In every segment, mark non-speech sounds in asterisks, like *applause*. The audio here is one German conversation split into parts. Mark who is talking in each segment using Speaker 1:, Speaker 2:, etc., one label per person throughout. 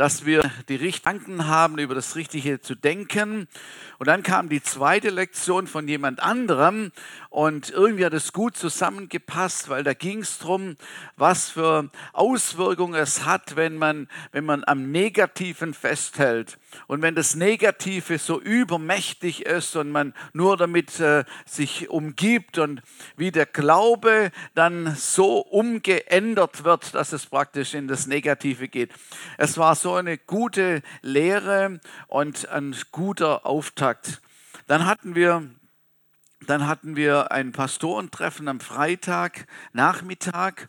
Speaker 1: dass wir die Richtgedanken haben, über das Richtige zu denken. Und dann kam die zweite Lektion von jemand anderem und irgendwie hat es gut zusammengepasst, weil da ging es darum, was für Auswirkungen es hat, wenn man, wenn man am Negativen festhält. Und wenn das Negative so übermächtig ist und man nur damit äh, sich umgibt und wie der Glaube dann so umgeändert wird, dass es praktisch in das Negative geht. Es war so eine gute Lehre und ein guter Auftakt. Dann hatten wir dann hatten wir ein Pastorentreffen am Freitag Nachmittag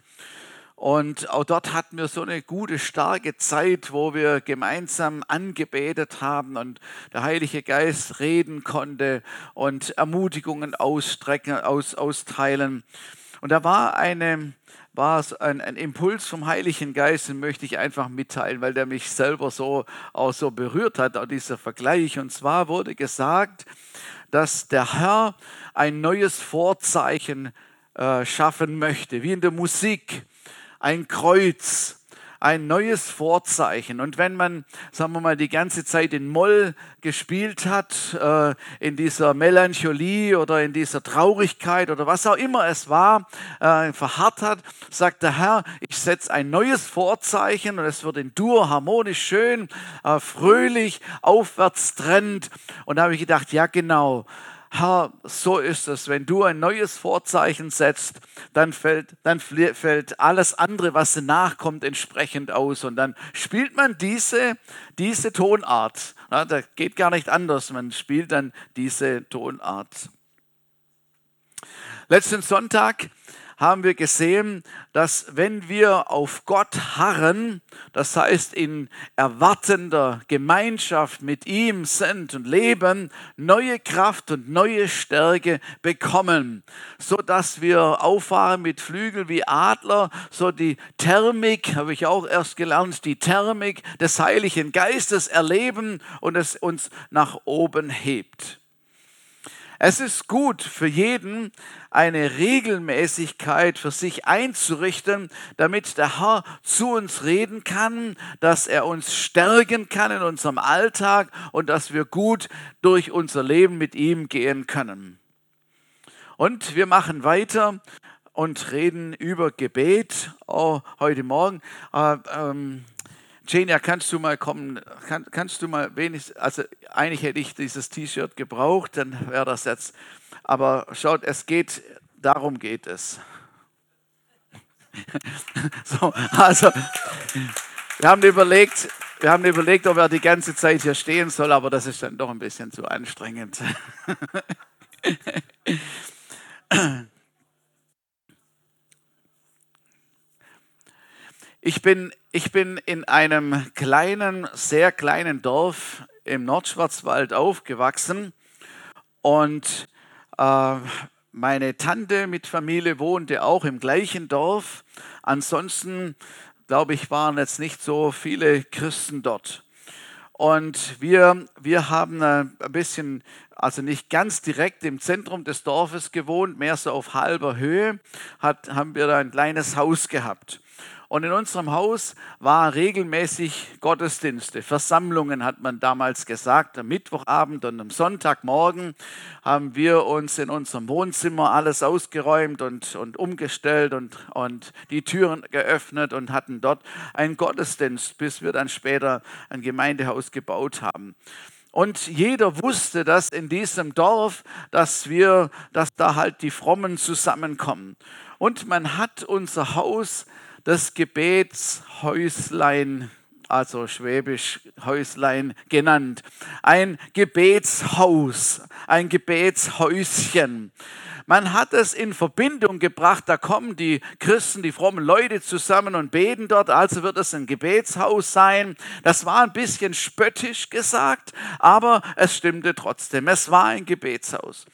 Speaker 1: und auch dort hatten wir so eine gute, starke Zeit, wo wir gemeinsam angebetet haben und der Heilige Geist reden konnte und Ermutigungen ausstrecken, aus, austeilen. Und da war eine, war es ein, ein, Impuls vom Heiligen Geist, den möchte ich einfach mitteilen, weil der mich selber so auch so berührt hat, auch dieser Vergleich. Und zwar wurde gesagt, dass der Herr ein neues Vorzeichen äh, schaffen möchte, wie in der Musik ein Kreuz, ein neues Vorzeichen. Und wenn man, sagen wir mal, die ganze Zeit in Moll gespielt hat, äh, in dieser Melancholie oder in dieser Traurigkeit oder was auch immer es war, äh, verharrt hat, sagt der Herr, ich setze ein neues Vorzeichen und es wird in Dur harmonisch schön, äh, fröhlich, aufwärts trend. Und da habe ich gedacht, ja genau, Herr, so ist es. Wenn du ein neues Vorzeichen setzt, dann fällt, dann fällt alles andere, was danach kommt, entsprechend aus. Und dann spielt man diese, diese Tonart. Ja, da geht gar nicht anders. Man spielt dann diese Tonart. Letzten Sonntag haben wir gesehen, dass wenn wir auf Gott harren, das heißt in erwartender Gemeinschaft mit ihm sind und leben, neue Kraft und neue Stärke bekommen, so dass wir auffahren mit Flügel wie Adler, so die Thermik, habe ich auch erst gelernt, die Thermik des Heiligen Geistes erleben und es uns nach oben hebt. Es ist gut für jeden, eine Regelmäßigkeit für sich einzurichten, damit der Herr zu uns reden kann, dass er uns stärken kann in unserem Alltag und dass wir gut durch unser Leben mit ihm gehen können. Und wir machen weiter und reden über Gebet oh, heute Morgen. Äh, ähm, Genia, kannst du mal kommen, kann, kannst du mal wenigstens, also eigentlich hätte ich dieses T-Shirt gebraucht, dann wäre das jetzt, aber schaut, es geht, darum geht es. *laughs* so, also, wir haben überlegt, wir haben überlegt, ob er die ganze Zeit hier stehen soll, aber das ist dann doch ein bisschen zu anstrengend. *laughs* Ich bin, ich bin in einem kleinen, sehr kleinen Dorf im Nordschwarzwald aufgewachsen und äh, meine Tante mit Familie wohnte auch im gleichen Dorf. Ansonsten, glaube ich, waren jetzt nicht so viele Christen dort. Und wir, wir haben ein bisschen, also nicht ganz direkt im Zentrum des Dorfes gewohnt, mehr so auf halber Höhe, hat, haben wir da ein kleines Haus gehabt. Und in unserem Haus war regelmäßig Gottesdienste, Versammlungen hat man damals gesagt. Am Mittwochabend und am Sonntagmorgen haben wir uns in unserem Wohnzimmer alles ausgeräumt und, und umgestellt und, und die Türen geöffnet und hatten dort einen Gottesdienst, bis wir dann später ein Gemeindehaus gebaut haben. Und jeder wusste das in diesem Dorf, dass wir, dass da halt die Frommen zusammenkommen. Und man hat unser Haus das Gebetshäuslein, also schwäbisch Häuslein genannt. Ein Gebetshaus, ein Gebetshäuschen. Man hat es in Verbindung gebracht, da kommen die Christen, die frommen Leute zusammen und beten dort, also wird es ein Gebetshaus sein. Das war ein bisschen spöttisch gesagt, aber es stimmte trotzdem. Es war ein Gebetshaus.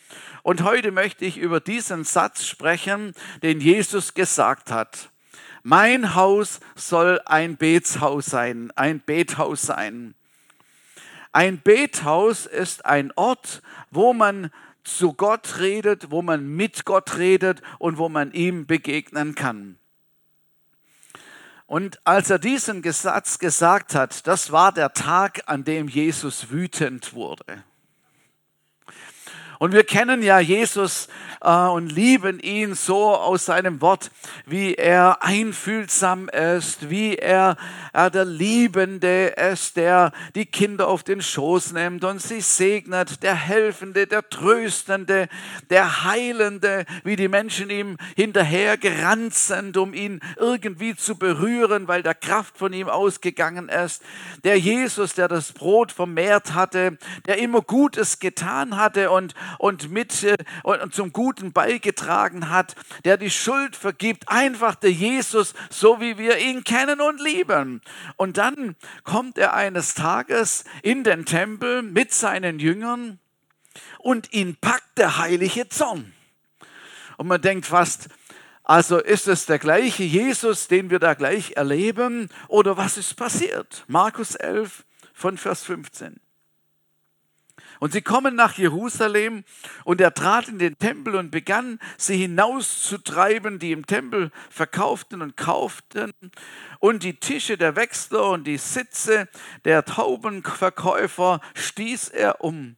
Speaker 1: Und heute möchte ich über diesen Satz sprechen, den Jesus gesagt hat. Mein Haus soll ein Betshaus sein, ein Bethaus sein. Ein Bethaus ist ein Ort, wo man zu Gott redet, wo man mit Gott redet und wo man ihm begegnen kann. Und als er diesen Satz gesagt hat, das war der Tag, an dem Jesus wütend wurde. Und wir kennen ja Jesus äh, und lieben ihn so aus seinem Wort, wie er einfühlsam ist, wie er äh, der Liebende ist, der die Kinder auf den Schoß nimmt und sie segnet, der Helfende, der Tröstende, der Heilende, wie die Menschen ihm hinterher gerannt sind, um ihn irgendwie zu berühren, weil der Kraft von ihm ausgegangen ist. Der Jesus, der das Brot vermehrt hatte, der immer Gutes getan hatte und und mit äh, und zum Guten beigetragen hat, der die Schuld vergibt, einfach der Jesus, so wie wir ihn kennen und lieben. Und dann kommt er eines Tages in den Tempel mit seinen Jüngern und ihn packt der heilige Zorn. Und man denkt fast, also ist es der gleiche Jesus, den wir da gleich erleben, oder was ist passiert? Markus 11 von Vers 15. Und sie kommen nach Jerusalem und er trat in den Tempel und begann, sie hinauszutreiben, die im Tempel verkauften und kauften. Und die Tische der Wechsler und die Sitze der Taubenverkäufer stieß er um.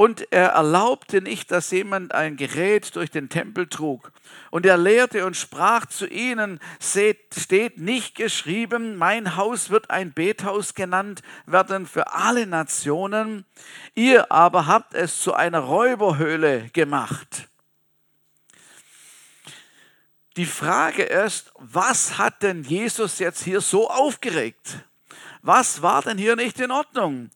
Speaker 1: Und er erlaubte nicht, dass jemand ein Gerät durch den Tempel trug. Und er lehrte und sprach zu ihnen, seht, steht nicht geschrieben, mein Haus wird ein Bethaus genannt werden für alle Nationen. Ihr aber habt es zu einer Räuberhöhle gemacht. Die Frage ist, was hat denn Jesus jetzt hier so aufgeregt? Was war denn hier nicht in Ordnung?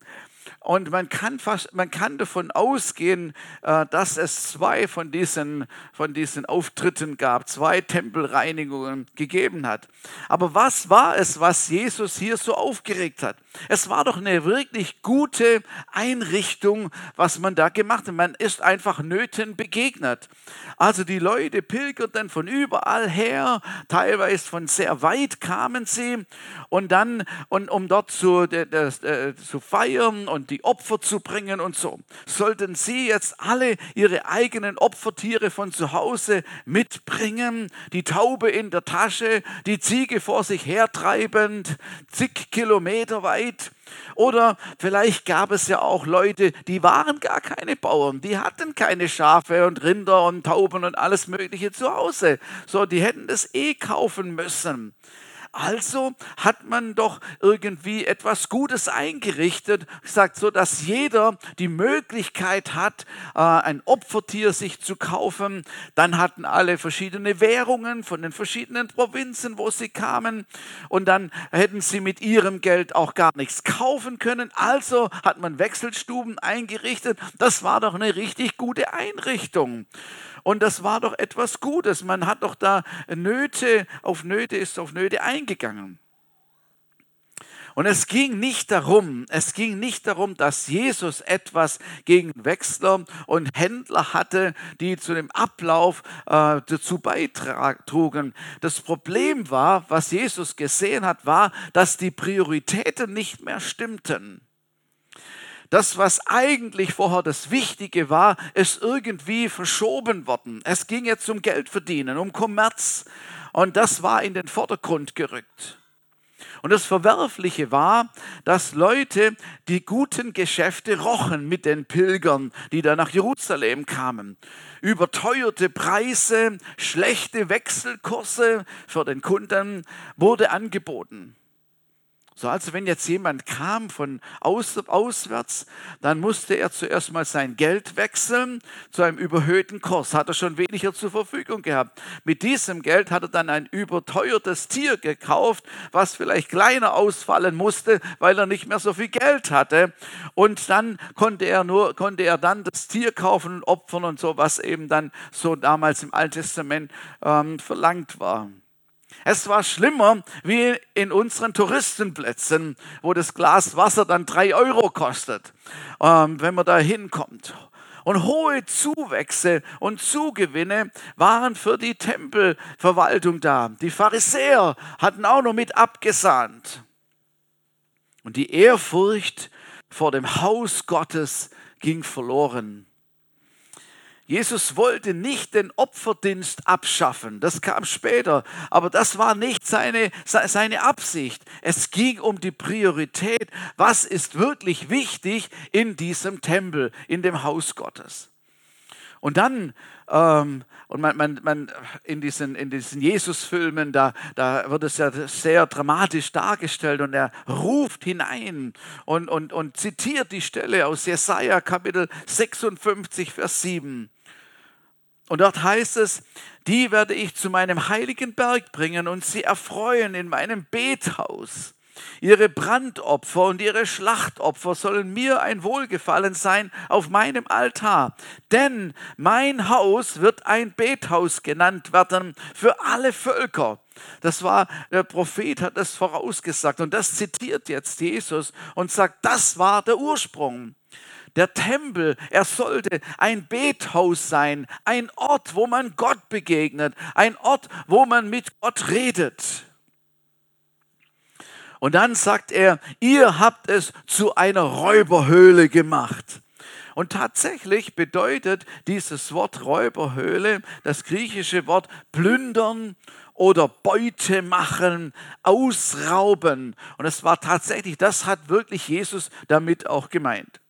Speaker 1: Und man kann, fast, man kann davon ausgehen, äh, dass es zwei von diesen, von diesen Auftritten gab, zwei Tempelreinigungen gegeben hat. Aber was war es, was Jesus hier so aufgeregt hat? Es war doch eine wirklich gute Einrichtung, was man da gemacht hat. Man ist einfach Nöten begegnet. Also die Leute pilgerten von überall her, teilweise von sehr weit kamen sie und dann, und um dort zu, das, äh, zu feiern und die Opfer zu bringen und so, sollten sie jetzt alle ihre eigenen Opfertiere von zu Hause mitbringen, die Taube in der Tasche, die Ziege vor sich hertreibend, zig Kilometer weit. Oder vielleicht gab es ja auch Leute, die waren gar keine Bauern, die hatten keine Schafe und Rinder und Tauben und alles Mögliche zu Hause. So, die hätten das eh kaufen müssen. Also hat man doch irgendwie etwas Gutes eingerichtet, sagt so, dass jeder die Möglichkeit hat, äh, ein Opfertier sich zu kaufen. Dann hatten alle verschiedene Währungen von den verschiedenen Provinzen, wo sie kamen. Und dann hätten sie mit ihrem Geld auch gar nichts kaufen können. Also hat man Wechselstuben eingerichtet. Das war doch eine richtig gute Einrichtung. Und das war doch etwas Gutes. Man hat doch da Nöte auf Nöte, ist auf Nöte eingegangen. Und es ging nicht darum, es ging nicht darum, dass Jesus etwas gegen Wechsler und Händler hatte, die zu dem Ablauf äh, dazu beitrugen. Das Problem war, was Jesus gesehen hat, war, dass die Prioritäten nicht mehr stimmten. Das, was eigentlich vorher das Wichtige war, ist irgendwie verschoben worden. Es ging jetzt um Geld verdienen, um Kommerz. Und das war in den Vordergrund gerückt. Und das Verwerfliche war, dass Leute die guten Geschäfte rochen mit den Pilgern, die da nach Jerusalem kamen. Überteuerte Preise, schlechte Wechselkurse für den Kunden wurde angeboten. So, also wenn jetzt jemand kam von aus, auswärts, dann musste er zuerst mal sein Geld wechseln zu einem überhöhten Kurs. Hat er schon weniger zur Verfügung gehabt. Mit diesem Geld hat er dann ein überteuertes Tier gekauft, was vielleicht kleiner ausfallen musste, weil er nicht mehr so viel Geld hatte. Und dann konnte er nur, konnte er dann das Tier kaufen und opfern und so, was eben dann so damals im Alten Testament ähm, verlangt war. Es war schlimmer wie in unseren Touristenplätzen, wo das Glas Wasser dann drei Euro kostet, ähm, wenn man da hinkommt. Und hohe Zuwächse und Zugewinne waren für die Tempelverwaltung da. Die Pharisäer hatten auch noch mit abgesahnt. Und die Ehrfurcht vor dem Haus Gottes ging verloren. Jesus wollte nicht den Opferdienst abschaffen, das kam später, aber das war nicht seine, seine Absicht. Es ging um die Priorität, was ist wirklich wichtig in diesem Tempel, in dem Haus Gottes. Und dann, ähm, und man, man, man in diesen, in diesen Jesus-Filmen, da, da wird es ja sehr dramatisch dargestellt und er ruft hinein und, und, und zitiert die Stelle aus Jesaja Kapitel 56, Vers 7. Und dort heißt es, die werde ich zu meinem heiligen Berg bringen und sie erfreuen in meinem Bethaus. Ihre Brandopfer und ihre Schlachtopfer sollen mir ein Wohlgefallen sein auf meinem Altar. Denn mein Haus wird ein Bethaus genannt werden für alle Völker. Das war, der Prophet hat das vorausgesagt und das zitiert jetzt Jesus und sagt, das war der Ursprung. Der Tempel, er sollte ein Bethaus sein, ein Ort, wo man Gott begegnet, ein Ort, wo man mit Gott redet. Und dann sagt er, ihr habt es zu einer Räuberhöhle gemacht. Und tatsächlich bedeutet dieses Wort Räuberhöhle, das griechische Wort plündern oder Beute machen, ausrauben. Und es war tatsächlich, das hat wirklich Jesus damit auch gemeint.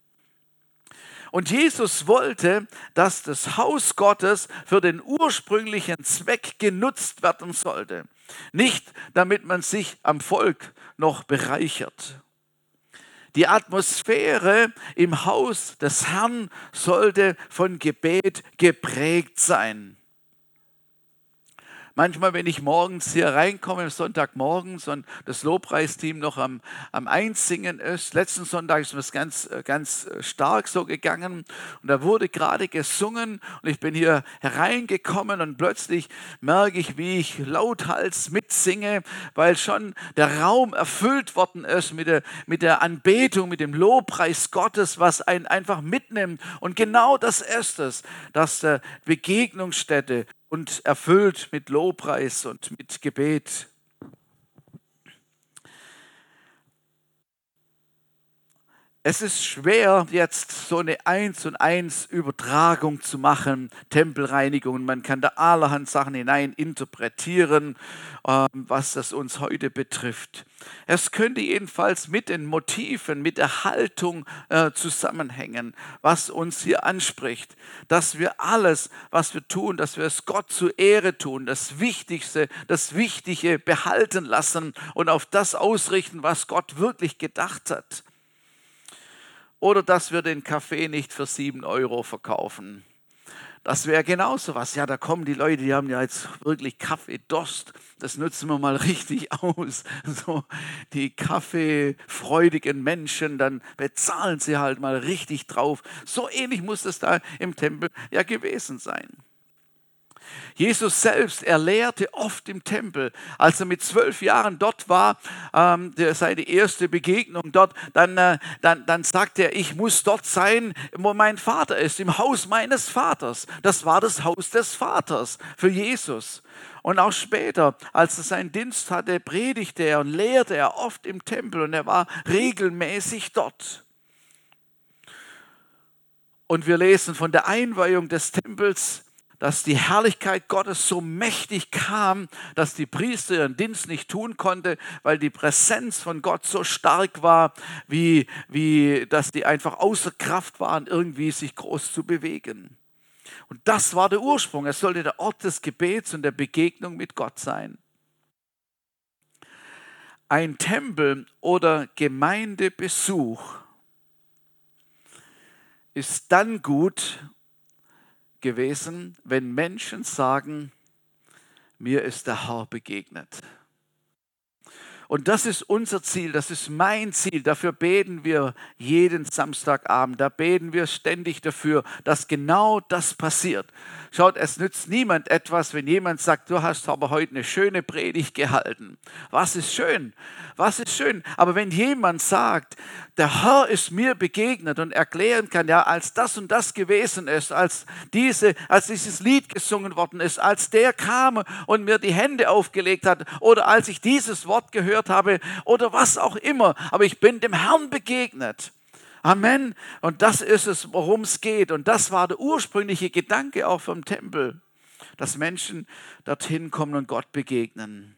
Speaker 1: Und Jesus wollte, dass das Haus Gottes für den ursprünglichen Zweck genutzt werden sollte. Nicht damit man sich am Volk noch bereichert. Die Atmosphäre im Haus des Herrn sollte von Gebet geprägt sein. Manchmal, wenn ich morgens hier reinkomme, Sonntagmorgens und das Lobpreisteam noch am, am Einsingen ist, letzten Sonntag ist es ganz, ganz stark so gegangen und da wurde gerade gesungen und ich bin hier hereingekommen und plötzlich merke ich, wie ich lauthals mitsinge, weil schon der Raum erfüllt worden ist mit der, mit der Anbetung, mit dem Lobpreis Gottes, was einen einfach mitnimmt. Und genau das ist es, dass der Begegnungsstätte und erfüllt mit Lobpreis und mit Gebet. Es ist schwer, jetzt so eine Eins und Eins Übertragung zu machen, Tempelreinigung. Man kann da allerhand Sachen hinein interpretieren, ähm, was das uns heute betrifft. Es könnte jedenfalls mit den Motiven, mit der Haltung äh, zusammenhängen, was uns hier anspricht. Dass wir alles, was wir tun, dass wir es Gott zur Ehre tun, das Wichtigste, das Wichtige behalten lassen und auf das ausrichten, was Gott wirklich gedacht hat. Oder dass wir den Kaffee nicht für sieben Euro verkaufen. Das wäre genauso was. Ja, da kommen die Leute, die haben ja jetzt wirklich Kaffeedurst. Das nutzen wir mal *laughs* richtig aus. So, die kaffeefreudigen Menschen, dann bezahlen sie halt mal richtig drauf. So ähnlich muss es da im Tempel ja gewesen sein. Jesus selbst, er lehrte oft im Tempel. Als er mit zwölf Jahren dort war, ähm, seine erste Begegnung dort, dann, äh, dann, dann sagte er, ich muss dort sein, wo mein Vater ist, im Haus meines Vaters. Das war das Haus des Vaters für Jesus. Und auch später, als er seinen Dienst hatte, predigte er und lehrte er oft im Tempel und er war regelmäßig dort. Und wir lesen von der Einweihung des Tempels dass die Herrlichkeit Gottes so mächtig kam, dass die Priester ihren Dienst nicht tun konnte, weil die Präsenz von Gott so stark war, wie, wie dass die einfach außer Kraft waren, irgendwie sich groß zu bewegen. Und das war der Ursprung. Es sollte der Ort des Gebets und der Begegnung mit Gott sein. Ein Tempel oder Gemeindebesuch ist dann gut, gewesen, wenn Menschen sagen, mir ist der Herr begegnet. Und das ist unser Ziel, das ist mein Ziel. Dafür beten wir jeden Samstagabend. Da beten wir ständig dafür, dass genau das passiert. Schaut, es nützt niemand etwas, wenn jemand sagt, du hast aber heute eine schöne Predigt gehalten. Was ist schön? Was ist schön? Aber wenn jemand sagt, der Herr ist mir begegnet und erklären kann, ja, als das und das gewesen ist, als, diese, als dieses Lied gesungen worden ist, als der kam und mir die Hände aufgelegt hat oder als ich dieses Wort gehört habe oder was auch immer, aber ich bin dem Herrn begegnet. Amen. Und das ist es, worum es geht. Und das war der ursprüngliche Gedanke auch vom Tempel, dass Menschen dorthin kommen und Gott begegnen.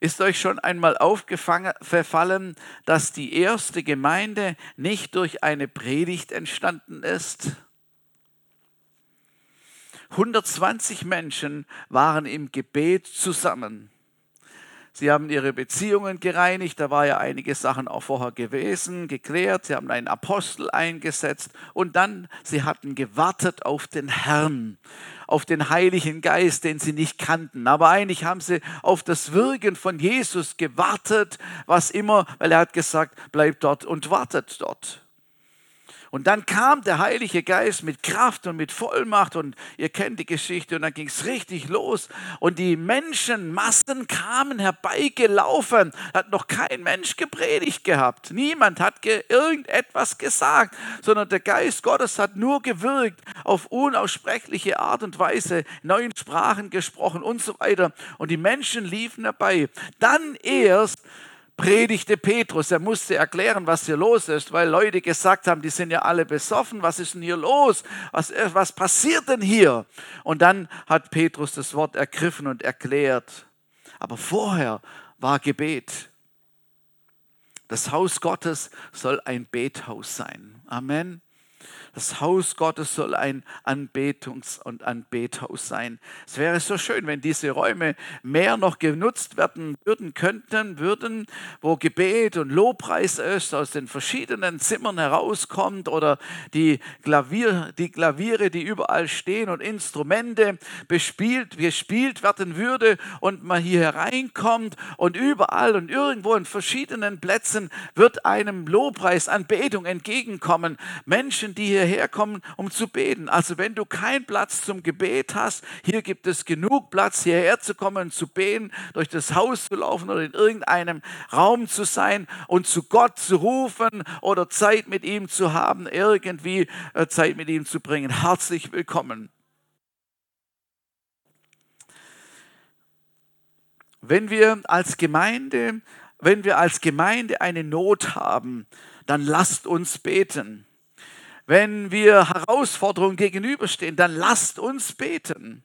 Speaker 1: Ist euch schon einmal aufgefallen, dass die erste Gemeinde nicht durch eine Predigt entstanden ist? 120 Menschen waren im Gebet zusammen. Sie haben ihre Beziehungen gereinigt, da war ja einige Sachen auch vorher gewesen, geklärt. Sie haben einen Apostel eingesetzt und dann, sie hatten gewartet auf den Herrn, auf den Heiligen Geist, den sie nicht kannten. Aber eigentlich haben sie auf das Wirken von Jesus gewartet, was immer, weil er hat gesagt, bleibt dort und wartet dort. Und dann kam der Heilige Geist mit Kraft und mit Vollmacht und ihr kennt die Geschichte und dann ging es richtig los und die Menschenmassen kamen herbeigelaufen. Hat noch kein Mensch gepredigt gehabt. Niemand hat ge irgendetwas gesagt, sondern der Geist Gottes hat nur gewirkt, auf unaussprechliche Art und Weise, neuen Sprachen gesprochen und so weiter. Und die Menschen liefen herbei. Dann erst predigte Petrus. Er musste erklären, was hier los ist, weil Leute gesagt haben, die sind ja alle besoffen. Was ist denn hier los? Was, äh, was passiert denn hier? Und dann hat Petrus das Wort ergriffen und erklärt. Aber vorher war Gebet. Das Haus Gottes soll ein Bethaus sein. Amen. Das Haus Gottes soll ein Anbetungs- und Anbethaus sein. Es wäre so schön, wenn diese Räume mehr noch genutzt werden würden, könnten, würden, wo Gebet und Lobpreis ist, aus den verschiedenen Zimmern herauskommt oder die, Klavier, die Klaviere, die überall stehen und Instrumente bespielt, gespielt werden würde und man hier hereinkommt und überall und irgendwo in verschiedenen Plätzen wird einem Lobpreis, Anbetung entgegenkommen. Menschen, die hier hierher kommen, um zu beten. Also wenn du keinen Platz zum Gebet hast, hier gibt es genug Platz, hierher zu kommen zu beten, durch das Haus zu laufen oder in irgendeinem Raum zu sein und zu Gott zu rufen oder Zeit mit ihm zu haben, irgendwie äh, Zeit mit ihm zu bringen. Herzlich willkommen. Wenn wir als Gemeinde, wenn wir als Gemeinde eine Not haben, dann lasst uns beten. Wenn wir Herausforderungen gegenüberstehen, dann lasst uns beten.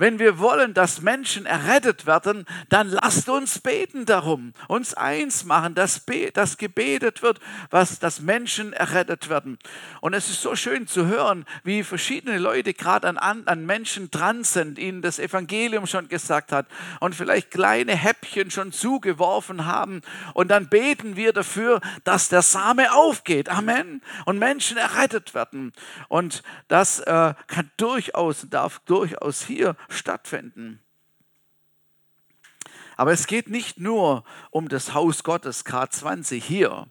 Speaker 1: Wenn wir wollen, dass Menschen errettet werden, dann lasst uns beten darum, uns eins machen, dass, dass gebetet wird, was, dass Menschen errettet werden. Und es ist so schön zu hören, wie verschiedene Leute gerade an, an Menschen dran sind, ihnen das Evangelium schon gesagt hat und vielleicht kleine Häppchen schon zugeworfen haben. Und dann beten wir dafür, dass der Same aufgeht. Amen. Und Menschen errettet werden. Und das äh, kann durchaus, darf durchaus hier stattfinden. Aber es geht nicht nur um das Haus Gottes K20 hier,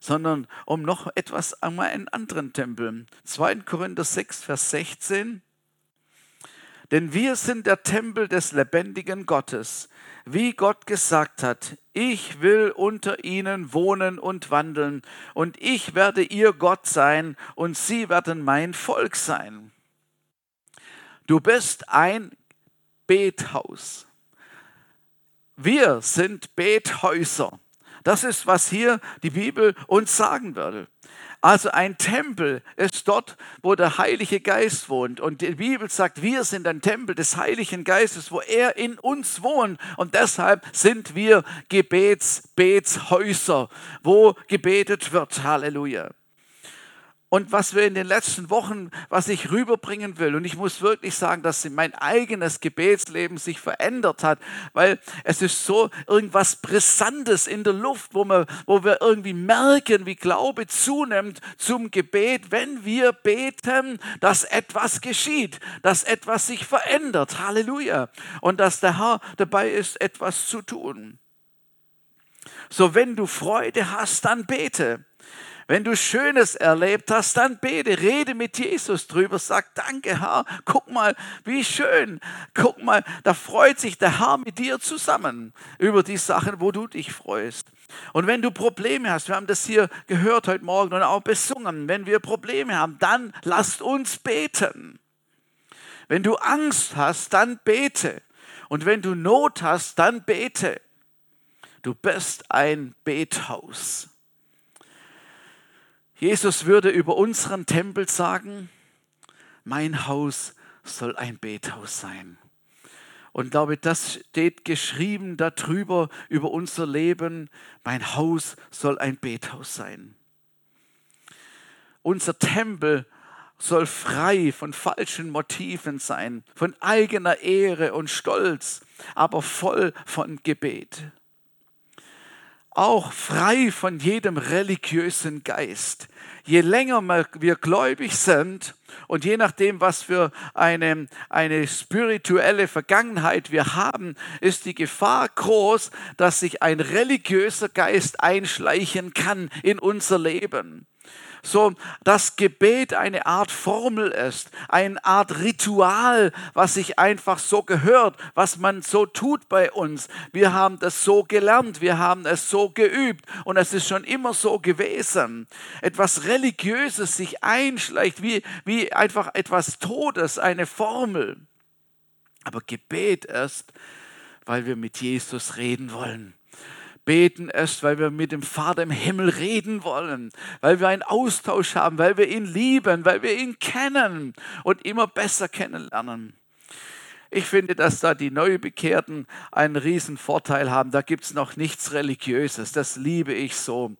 Speaker 1: sondern um noch etwas um einen anderen Tempel. 2. Korinther 6, Vers 16. Denn wir sind der Tempel des lebendigen Gottes, wie Gott gesagt hat, ich will unter ihnen wohnen und wandeln, und ich werde ihr Gott sein, und sie werden mein Volk sein. Du bist ein Bethaus. Wir sind Bethäuser. Das ist, was hier die Bibel uns sagen würde. Also ein Tempel ist dort, wo der Heilige Geist wohnt. Und die Bibel sagt, wir sind ein Tempel des Heiligen Geistes, wo er in uns wohnt. Und deshalb sind wir Gebetsbetshäuser, wo gebetet wird. Halleluja. Und was wir in den letzten Wochen, was ich rüberbringen will, und ich muss wirklich sagen, dass mein eigenes Gebetsleben sich verändert hat, weil es ist so irgendwas Brisantes in der Luft, wo wir, wo wir irgendwie merken, wie Glaube zunimmt zum Gebet, wenn wir beten, dass etwas geschieht, dass etwas sich verändert. Halleluja. Und dass der Herr dabei ist, etwas zu tun. So, wenn du Freude hast, dann bete. Wenn du Schönes erlebt hast, dann bete, rede mit Jesus drüber, sag Danke, Herr, guck mal, wie schön, guck mal, da freut sich der Herr mit dir zusammen über die Sachen, wo du dich freust. Und wenn du Probleme hast, wir haben das hier gehört heute Morgen und auch besungen, wenn wir Probleme haben, dann lasst uns beten. Wenn du Angst hast, dann bete. Und wenn du Not hast, dann bete. Du bist ein Bethaus. Jesus würde über unseren Tempel sagen, mein Haus soll ein Bethaus sein. Und glaube, das steht geschrieben darüber, über unser Leben. Mein Haus soll ein Bethaus sein. Unser Tempel soll frei von falschen Motiven sein, von eigener Ehre und Stolz, aber voll von Gebet auch frei von jedem religiösen Geist. Je länger wir gläubig sind und je nachdem, was für eine, eine spirituelle Vergangenheit wir haben, ist die Gefahr groß, dass sich ein religiöser Geist einschleichen kann in unser Leben so das Gebet eine Art Formel ist, eine Art Ritual, was sich einfach so gehört, was man so tut bei uns. Wir haben das so gelernt, wir haben es so geübt und es ist schon immer so gewesen. Etwas Religiöses sich einschleicht, wie, wie einfach etwas Todes, eine Formel. Aber Gebet ist, weil wir mit Jesus reden wollen beten ist, weil wir mit dem Vater im Himmel reden wollen, weil wir einen Austausch haben, weil wir ihn lieben, weil wir ihn kennen und immer besser kennenlernen. Ich finde, dass da die Neubekehrten einen riesen Vorteil haben. Da gibt es noch nichts Religiöses. Das liebe ich so.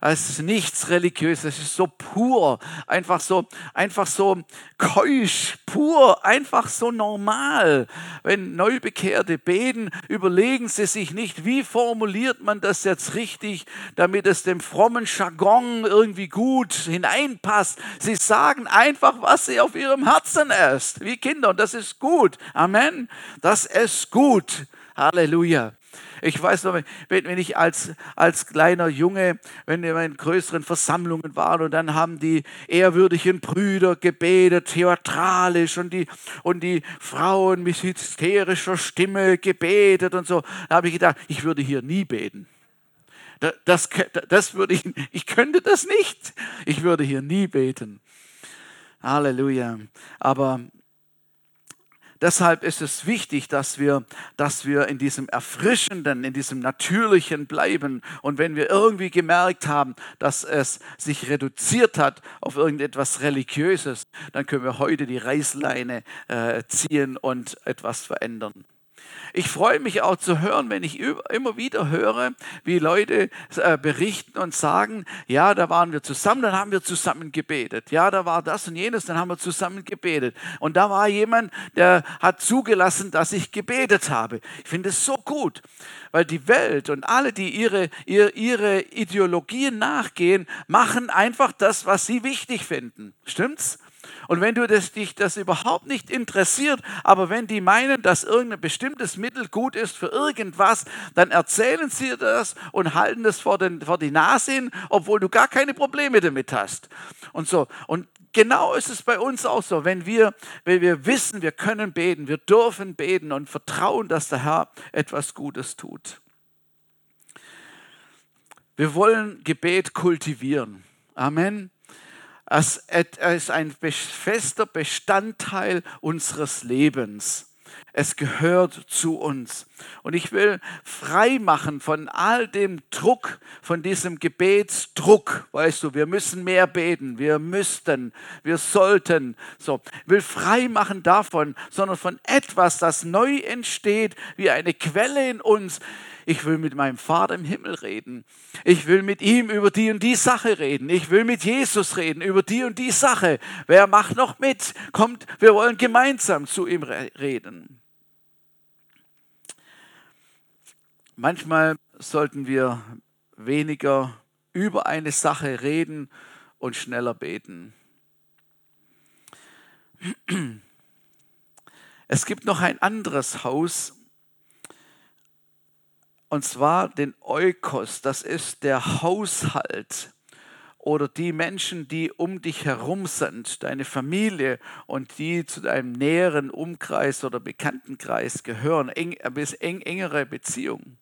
Speaker 1: Es ist nichts Religiöses, es ist so pur, einfach so, einfach so keusch, pur, einfach so normal. Wenn Neubekehrte beten, überlegen sie sich nicht, wie formuliert man das jetzt richtig, damit es dem frommen Jargon irgendwie gut hineinpasst. Sie sagen einfach, was sie auf ihrem Herzen ist, wie Kinder, und das ist gut. Amen. Das ist gut. Halleluja. Ich weiß noch, wenn ich als, als kleiner Junge, wenn wir in größeren Versammlungen waren und dann haben die ehrwürdigen Brüder gebetet, theatralisch und die, und die Frauen mit hysterischer Stimme gebetet und so, da habe ich gedacht, ich würde hier nie beten. Das, das würde ich, ich könnte das nicht. Ich würde hier nie beten. Halleluja. Aber Deshalb ist es wichtig, dass wir, dass wir in diesem Erfrischenden, in diesem Natürlichen bleiben. Und wenn wir irgendwie gemerkt haben, dass es sich reduziert hat auf irgendetwas Religiöses, dann können wir heute die Reißleine äh, ziehen und etwas verändern. Ich freue mich auch zu hören, wenn ich immer wieder höre, wie Leute äh, berichten und sagen, ja, da waren wir zusammen, dann haben wir zusammen gebetet. Ja, da war das und jenes, dann haben wir zusammen gebetet. Und da war jemand, der hat zugelassen, dass ich gebetet habe. Ich finde es so gut, weil die Welt und alle, die ihre, ihre, ihre Ideologien nachgehen, machen einfach das, was sie wichtig finden. Stimmt's? Und wenn du das, dich das überhaupt nicht interessiert, aber wenn die meinen, dass irgendein bestimmtes Mittel gut ist für irgendwas, dann erzählen sie das und halten das vor, den, vor die Nase hin, obwohl du gar keine Probleme damit hast. Und so. Und genau ist es bei uns auch so, wenn wir, wenn wir wissen, wir können beten, wir dürfen beten und vertrauen, dass der Herr etwas Gutes tut. Wir wollen Gebet kultivieren. Amen. Es ist ein fester Bestandteil unseres Lebens. Es gehört zu uns. Und ich will frei machen von all dem Druck, von diesem Gebetsdruck. Weißt du, wir müssen mehr beten, wir müssten, wir sollten. So, ich will frei machen davon, sondern von etwas, das neu entsteht, wie eine Quelle in uns, ich will mit meinem Vater im Himmel reden. Ich will mit ihm über die und die Sache reden. Ich will mit Jesus reden über die und die Sache. Wer macht noch mit? Kommt, wir wollen gemeinsam zu ihm reden. Manchmal sollten wir weniger über eine Sache reden und schneller beten. Es gibt noch ein anderes Haus, und zwar den Eukos, das ist der Haushalt oder die Menschen, die um dich herum sind, deine Familie und die zu deinem näheren Umkreis oder Bekanntenkreis gehören, eng, bis eng, engere Beziehungen.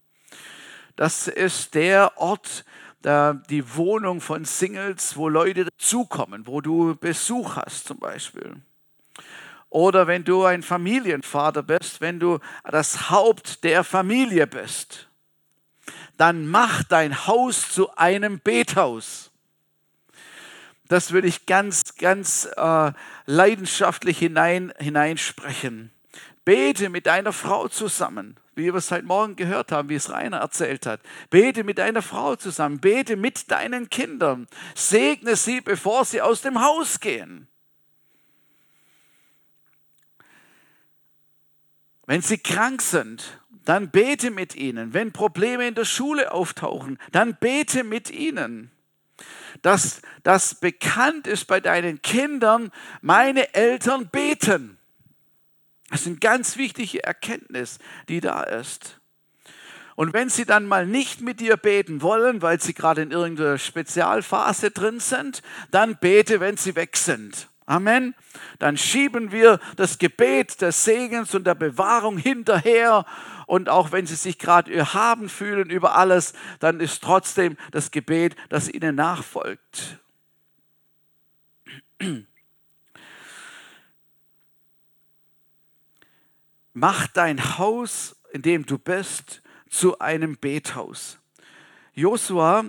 Speaker 1: Das ist der Ort, die Wohnung von Singles, wo Leute dazukommen, wo du Besuch hast zum Beispiel. Oder wenn du ein Familienvater bist, wenn du das Haupt der Familie bist dann mach dein Haus zu einem Bethaus. Das würde ich ganz, ganz äh, leidenschaftlich hinein, hineinsprechen. Bete mit deiner Frau zusammen, wie wir es heute Morgen gehört haben, wie es Rainer erzählt hat. Bete mit deiner Frau zusammen, bete mit deinen Kindern. Segne sie, bevor sie aus dem Haus gehen. Wenn sie krank sind, dann bete mit ihnen. Wenn Probleme in der Schule auftauchen, dann bete mit ihnen. Dass das bekannt ist bei deinen Kindern, meine Eltern beten. Das ist eine ganz wichtige Erkenntnis, die da ist. Und wenn sie dann mal nicht mit dir beten wollen, weil sie gerade in irgendeiner Spezialphase drin sind, dann bete, wenn sie weg sind. Amen. Dann schieben wir das Gebet des Segens und der Bewahrung hinterher. Und auch wenn sie sich gerade erhaben fühlen über alles, dann ist trotzdem das Gebet, das ihnen nachfolgt. Mach dein Haus, in dem du bist, zu einem Bethaus. Josua,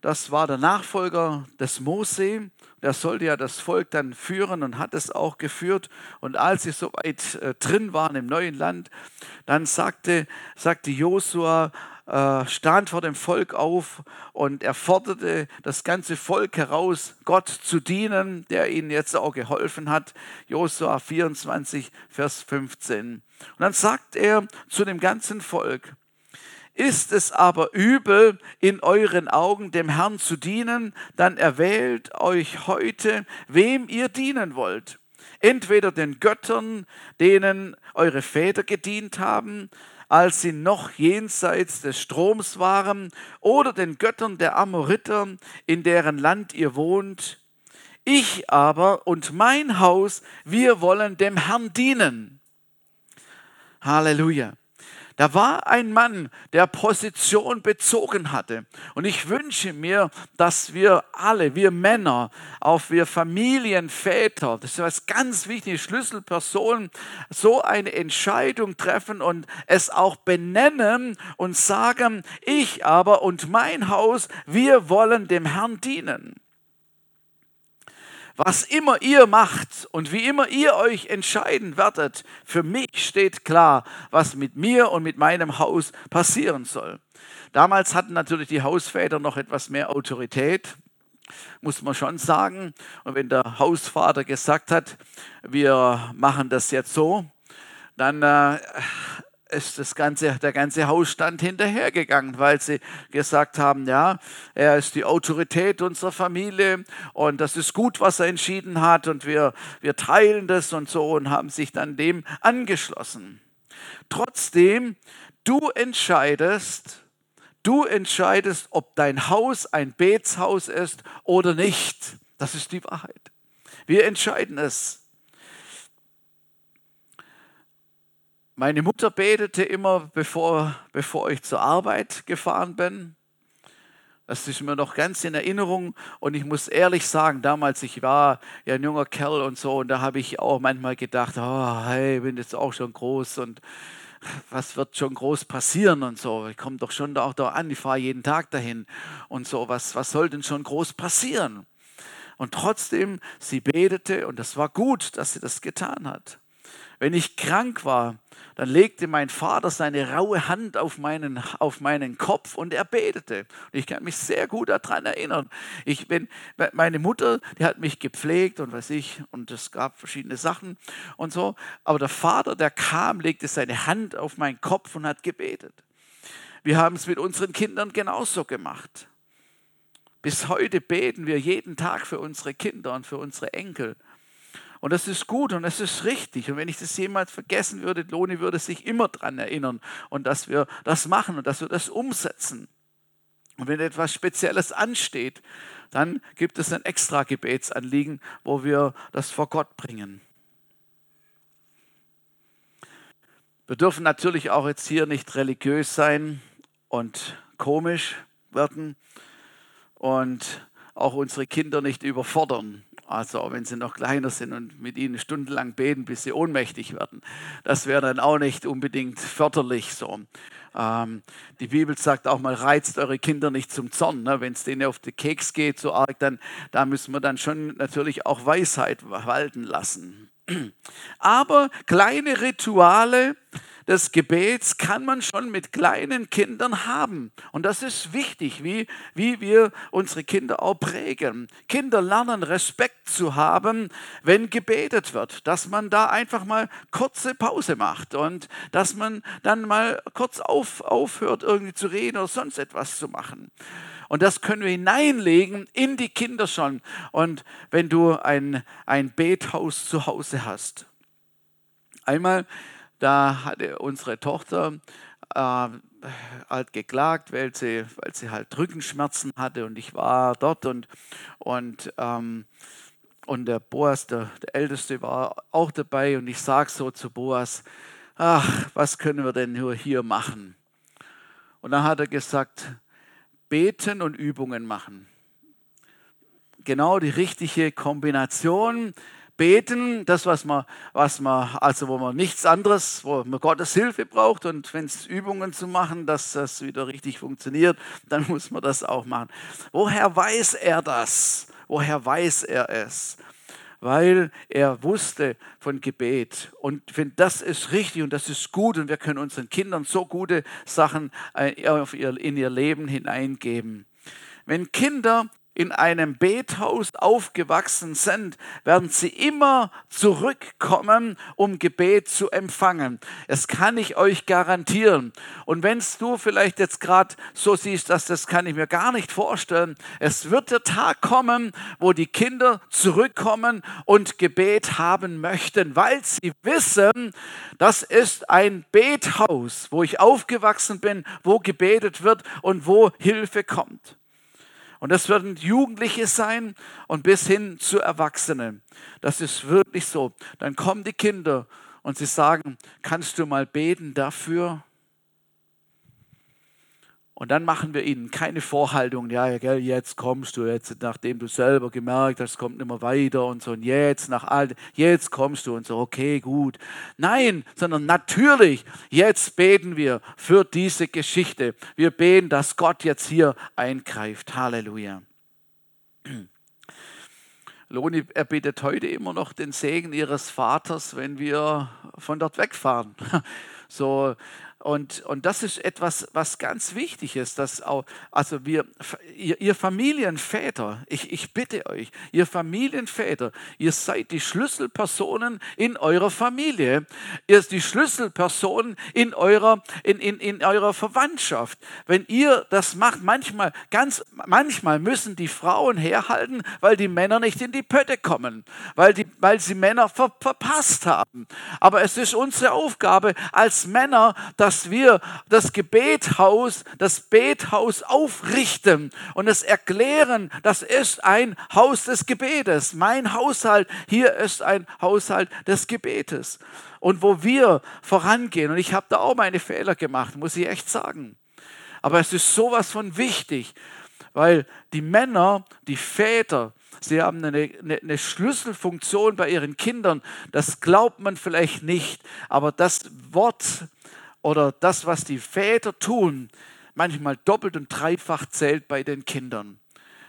Speaker 1: das war der Nachfolger des Mose, der sollte ja das Volk dann führen und hat es auch geführt. Und als sie so weit äh, drin waren im neuen Land, dann sagte, sagte Josua, äh, stand vor dem Volk auf und er forderte das ganze Volk heraus, Gott zu dienen, der ihnen jetzt auch geholfen hat. Josua 24, Vers 15. Und dann sagt er zu dem ganzen Volk, ist es aber übel in euren Augen dem Herrn zu dienen, dann erwählt euch heute, wem ihr dienen wollt. Entweder den Göttern, denen eure Väter gedient haben, als sie noch jenseits des Stroms waren, oder den Göttern der Amoriter, in deren Land ihr wohnt. Ich aber und mein Haus, wir wollen dem Herrn dienen. Halleluja. Da war ein Mann, der Position bezogen hatte. Und ich wünsche mir, dass wir alle, wir Männer, auch wir Familienväter, das ist was ganz wichtiges, Schlüsselpersonen, so eine Entscheidung treffen und es auch benennen und sagen, ich aber und mein Haus, wir wollen dem Herrn dienen. Was immer ihr macht und wie immer ihr euch entscheiden werdet, für mich steht klar, was mit mir und mit meinem Haus passieren soll. Damals hatten natürlich die Hausväter noch etwas mehr Autorität, muss man schon sagen. Und wenn der Hausvater gesagt hat, wir machen das jetzt so, dann äh, ist das ganze, der ganze Hausstand hinterhergegangen, weil sie gesagt haben, ja, er ist die Autorität unserer Familie und das ist gut, was er entschieden hat und wir, wir teilen das und so und haben sich dann dem angeschlossen. Trotzdem, du entscheidest, du entscheidest, ob dein Haus ein Betshaus ist oder nicht. Das ist die Wahrheit. Wir entscheiden es. Meine Mutter betete immer, bevor, bevor ich zur Arbeit gefahren bin. Das ist mir noch ganz in Erinnerung. Und ich muss ehrlich sagen, damals, ich war ja ein junger Kerl und so, und da habe ich auch manchmal gedacht, oh, hey, bin jetzt auch schon groß und was wird schon groß passieren und so. Ich komme doch schon auch da an, ich fahre jeden Tag dahin und so. Was, was soll denn schon groß passieren? Und trotzdem, sie betete und das war gut, dass sie das getan hat. Wenn ich krank war, dann legte mein Vater seine raue Hand auf meinen, auf meinen Kopf und er betete. Und ich kann mich sehr gut daran erinnern. Ich bin, meine Mutter, die hat mich gepflegt und weiß ich, und es gab verschiedene Sachen und so. Aber der Vater, der kam, legte seine Hand auf meinen Kopf und hat gebetet. Wir haben es mit unseren Kindern genauso gemacht. Bis heute beten wir jeden Tag für unsere Kinder und für unsere Enkel. Und das ist gut und das ist richtig. Und wenn ich das jemals vergessen würde, Loni würde sich immer daran erinnern und dass wir das machen und dass wir das umsetzen. Und wenn etwas Spezielles ansteht, dann gibt es ein extra Gebetsanliegen, wo wir das vor Gott bringen. Wir dürfen natürlich auch jetzt hier nicht religiös sein und komisch werden und auch unsere Kinder nicht überfordern Also wenn sie noch kleiner sind und mit ihnen stundenlang beten, bis sie ohnmächtig werden. Das wäre dann auch nicht unbedingt förderlich so. Ähm, die Bibel sagt auch mal, reizt eure Kinder nicht zum Zorn. Ne? Wenn es denen auf den Keks geht, so arg, dann da müssen wir dann schon natürlich auch Weisheit walten lassen. *clears throat* Aber kleine Rituale des Gebets kann man schon mit kleinen Kindern haben. Und das ist wichtig, wie, wie wir unsere Kinder auch prägen. Kinder lernen Respekt zu haben, wenn gebetet wird, dass man da einfach mal kurze Pause macht und dass man dann mal kurz auf, aufhört, irgendwie zu reden oder sonst etwas zu machen. Und das können wir hineinlegen in die Kinder schon. Und wenn du ein, ein Bethaus zu Hause hast. Einmal, da hatte unsere Tochter äh, halt geklagt, weil sie, weil sie halt Rückenschmerzen hatte und ich war dort und, und, ähm, und der Boas, der, der Älteste, war auch dabei und ich sage so zu Boas, ach, was können wir denn nur hier machen? Und dann hat er gesagt, beten und Übungen machen. Genau die richtige Kombination. Beten, das, was man, was man, also wo man nichts anderes, wo man Gottes Hilfe braucht und wenn es Übungen zu machen, dass das wieder richtig funktioniert, dann *laughs* muss man das auch machen. Woher weiß er das? Woher weiß er es? weil er wusste von Gebet. Und ich finde, das ist richtig und das ist gut und wir können unseren Kindern so gute Sachen äh, in ihr Leben hineingeben. Wenn Kinder in einem Bethaus aufgewachsen sind, werden sie immer zurückkommen, um Gebet zu empfangen. Das kann ich euch garantieren. Und wenn du vielleicht jetzt gerade so siehst, dass das kann ich mir gar nicht vorstellen, es wird der Tag kommen, wo die Kinder zurückkommen und Gebet haben möchten, weil sie wissen, das ist ein Bethaus, wo ich aufgewachsen bin, wo gebetet wird und wo Hilfe kommt. Und das werden Jugendliche sein und bis hin zu Erwachsenen. Das ist wirklich so. Dann kommen die Kinder und sie sagen, kannst du mal beten dafür? Und dann machen wir ihnen keine Vorhaltung, ja, gell, jetzt kommst du, jetzt, nachdem du selber gemerkt hast, es kommt immer weiter und so, und jetzt, nach all, jetzt kommst du und so, okay, gut. Nein, sondern natürlich, jetzt beten wir für diese Geschichte. Wir beten, dass Gott jetzt hier eingreift. Halleluja. Loni erbittet heute immer noch den Segen ihres Vaters, wenn wir von dort wegfahren. *laughs* So, und, und das ist etwas, was ganz wichtig ist, dass auch, also wir, ihr, ihr Familienväter, ich, ich bitte euch, ihr Familienväter, ihr seid die Schlüsselpersonen in eurer Familie. Ihr seid die Schlüsselpersonen in eurer, in, in, in eurer Verwandtschaft. Wenn ihr das macht, manchmal, ganz, manchmal müssen die Frauen herhalten, weil die Männer nicht in die Pötte kommen, weil, die, weil sie Männer ver, verpasst haben. Aber es ist unsere Aufgabe als Männer, dass dass wir das Gebethaus, das Bethaus aufrichten und es erklären, das ist ein Haus des Gebetes. Mein Haushalt hier ist ein Haushalt des Gebetes. Und wo wir vorangehen, und ich habe da auch meine Fehler gemacht, muss ich echt sagen. Aber es ist sowas von wichtig, weil die Männer, die Väter, sie haben eine, eine, eine, Schlüsselfunktion bei ihren Kindern. Das glaubt man vielleicht nicht, aber das Wort oder das, was die Väter tun, manchmal doppelt und dreifach zählt bei den Kindern.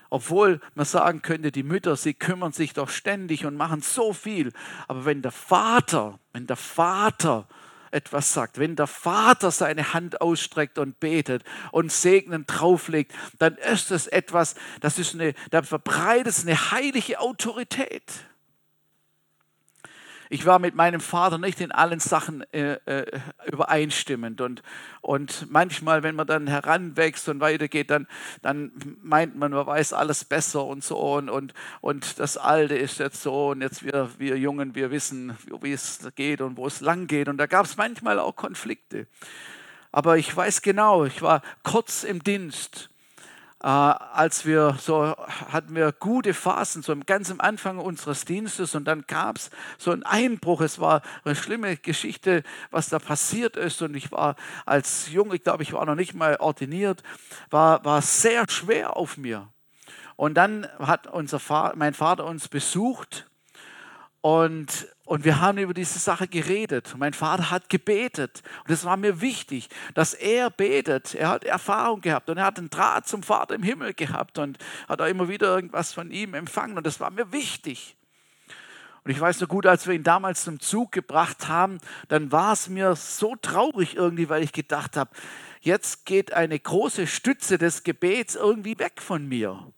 Speaker 1: Obwohl man sagen könnte, die Mütter, sie kümmern sich doch ständig und machen so viel. Aber wenn der Vater, wenn der Vater etwas sagt, wenn der Vater seine Hand ausstreckt und betet und Segnen drauflegt, dann ist es etwas, das ist eine, da verbreitet es eine heilige Autorität. Ich war mit meinem Vater nicht in allen Sachen äh, äh, übereinstimmend. Und, und manchmal, wenn man dann heranwächst und weitergeht, dann, dann meint man, man weiß alles besser und so. Und, und, und das Alte ist jetzt so. Und jetzt wir, wir Jungen, wir wissen, wie es geht und wo es lang geht. Und da gab es manchmal auch Konflikte. Aber ich weiß genau, ich war kurz im Dienst äh, als wir so hatten wir gute Phasen, so ganz am Anfang unseres Dienstes und dann gab es so einen Einbruch. Es war eine schlimme Geschichte, was da passiert ist und ich war als Junge, ich glaube, ich war noch nicht mal ordiniert, war, war sehr schwer auf mir. Und dann hat unser Vater, mein Vater uns besucht und, und wir haben über diese Sache geredet. Mein Vater hat gebetet. Und es war mir wichtig, dass er betet. Er hat Erfahrung gehabt und er hat einen Draht zum Vater im Himmel gehabt und hat auch immer wieder irgendwas von ihm empfangen. Und das war mir wichtig. Und ich weiß noch gut, als wir ihn damals zum Zug gebracht haben, dann war es mir so traurig irgendwie, weil ich gedacht habe, jetzt geht eine große Stütze des Gebets irgendwie weg von mir.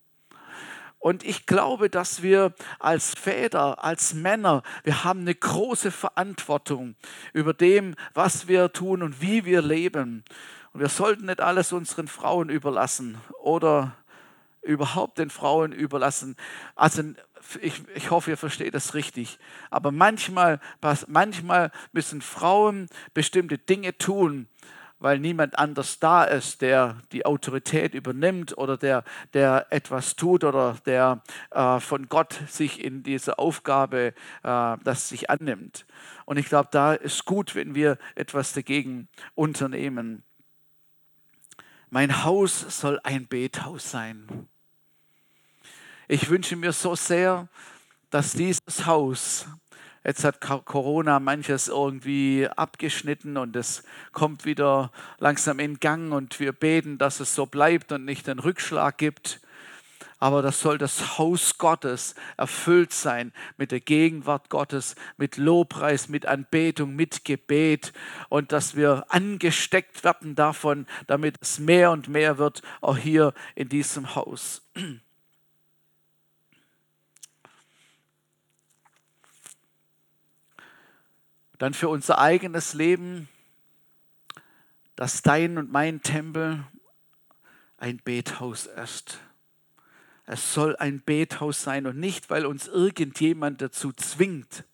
Speaker 1: Und ich glaube, dass wir als Väter, als Männer, wir haben eine große Verantwortung über dem, was wir tun und wie wir leben. Und wir sollten nicht alles unseren Frauen überlassen oder überhaupt den Frauen überlassen. Also ich, ich hoffe, ihr versteht das richtig. Aber manchmal, manchmal müssen Frauen bestimmte Dinge tun, weil niemand anders da ist, der die Autorität übernimmt oder der, der etwas tut oder der äh, von Gott sich in diese Aufgabe äh, das sich annimmt. Und ich glaube, da ist gut, wenn wir etwas dagegen unternehmen. Mein Haus soll ein Bethaus sein. Ich wünsche mir so sehr, dass dieses Haus Jetzt hat Corona manches irgendwie abgeschnitten und es kommt wieder langsam in Gang und wir beten, dass es so bleibt und nicht einen Rückschlag gibt. Aber das soll das Haus Gottes erfüllt sein mit der Gegenwart Gottes, mit Lobpreis, mit Anbetung, mit Gebet und dass wir angesteckt werden davon, damit es mehr und mehr wird, auch hier in diesem Haus. Dann für unser eigenes Leben, dass dein und mein Tempel ein Bethaus ist. Es soll ein Bethaus sein und nicht, weil uns irgendjemand dazu zwingt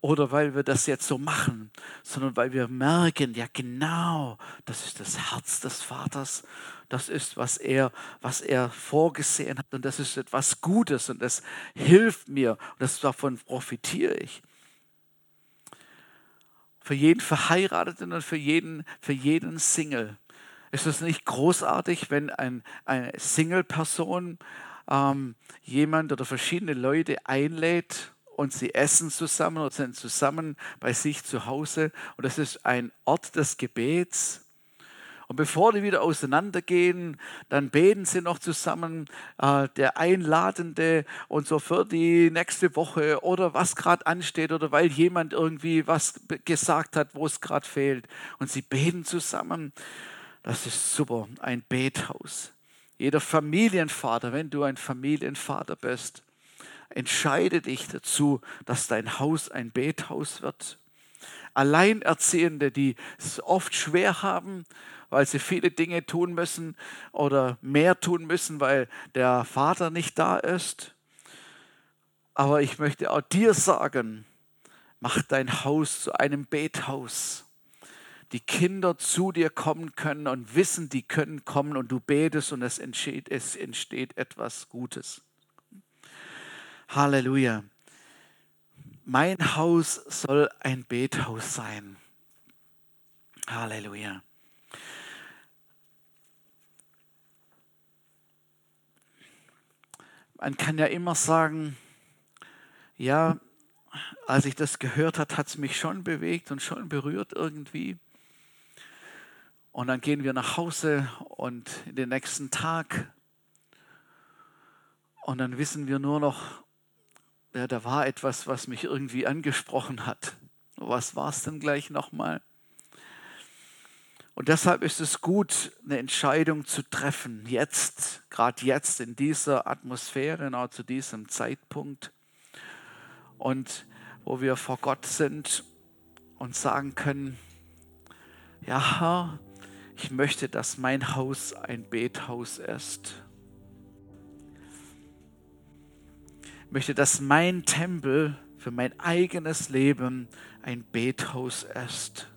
Speaker 1: oder weil wir das jetzt so machen, sondern weil wir merken, ja genau, das ist das Herz des Vaters, das ist, was er, was er vorgesehen hat und das ist etwas Gutes und das hilft mir und das, davon profitiere ich für jeden Verheirateten und für jeden, für jeden Single. Ist es nicht großartig, wenn ein, eine Single-Person ähm, jemand oder verschiedene Leute einlädt und sie essen zusammen oder sind zusammen bei sich zu Hause und das ist ein Ort des Gebets? Und bevor die wieder auseinandergehen, dann beten sie noch zusammen, äh, der Einladende und so für die nächste Woche oder was gerade ansteht oder weil jemand irgendwie was gesagt hat, wo es gerade fehlt. Und sie beten zusammen. Das ist super, ein Bethaus. Jeder Familienvater, wenn du ein Familienvater bist, entscheide dich dazu, dass dein Haus ein Bethaus wird. Alleinerziehende, die es oft schwer haben, weil sie viele Dinge tun müssen oder mehr tun müssen, weil der Vater nicht da ist. Aber ich möchte auch dir sagen, mach dein Haus zu einem Bethaus. Die Kinder zu dir kommen können und wissen, die können kommen und du betest und es entsteht, es entsteht etwas Gutes. Halleluja. Mein Haus soll ein Bethaus sein. Halleluja. man kann ja immer sagen, ja, als ich das gehört habe, hat es mich schon bewegt und schon berührt irgendwie. Und dann gehen wir nach Hause und in den nächsten Tag und dann wissen wir nur noch, ja, da war etwas, was mich irgendwie angesprochen hat. Was war es denn gleich nochmal? Und deshalb ist es gut, eine Entscheidung zu treffen, jetzt, gerade jetzt in dieser Atmosphäre, genau zu diesem Zeitpunkt. Und wo wir vor Gott sind und sagen können, ja, ich möchte, dass mein Haus ein Bethaus ist. Möchte, dass mein Tempel für mein eigenes Leben ein Bethaus ist.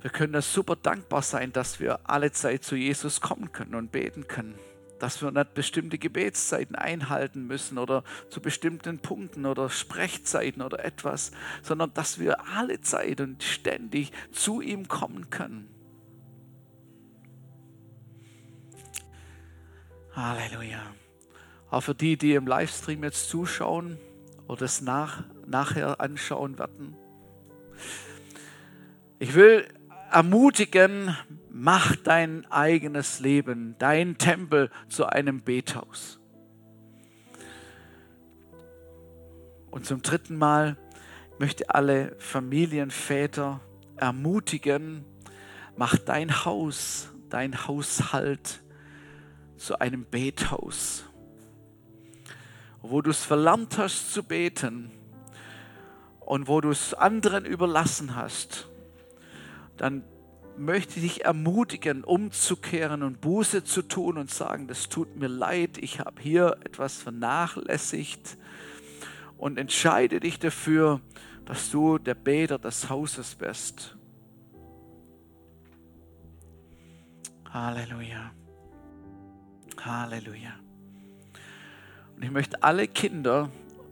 Speaker 1: Wir können da super dankbar sein, dass wir alle Zeit zu Jesus kommen können und beten können. Dass wir nicht bestimmte Gebetszeiten einhalten müssen oder zu bestimmten Punkten oder Sprechzeiten oder etwas, sondern dass wir alle Zeit und ständig zu ihm kommen können. Halleluja. Auch für die, die im Livestream jetzt zuschauen oder es nach, nachher anschauen werden. Ich will ermutigen, mach dein eigenes Leben, dein Tempel zu einem Bethaus. Und zum dritten Mal möchte alle Familienväter ermutigen, mach dein Haus, dein Haushalt zu einem Bethaus, wo du es verlernt hast zu beten und wo du es anderen überlassen hast, dann möchte ich dich ermutigen, umzukehren und Buße zu tun und sagen, das tut mir leid, ich habe hier etwas vernachlässigt und entscheide dich dafür, dass du der Beter des Hauses bist. Halleluja. Halleluja. Und ich möchte alle Kinder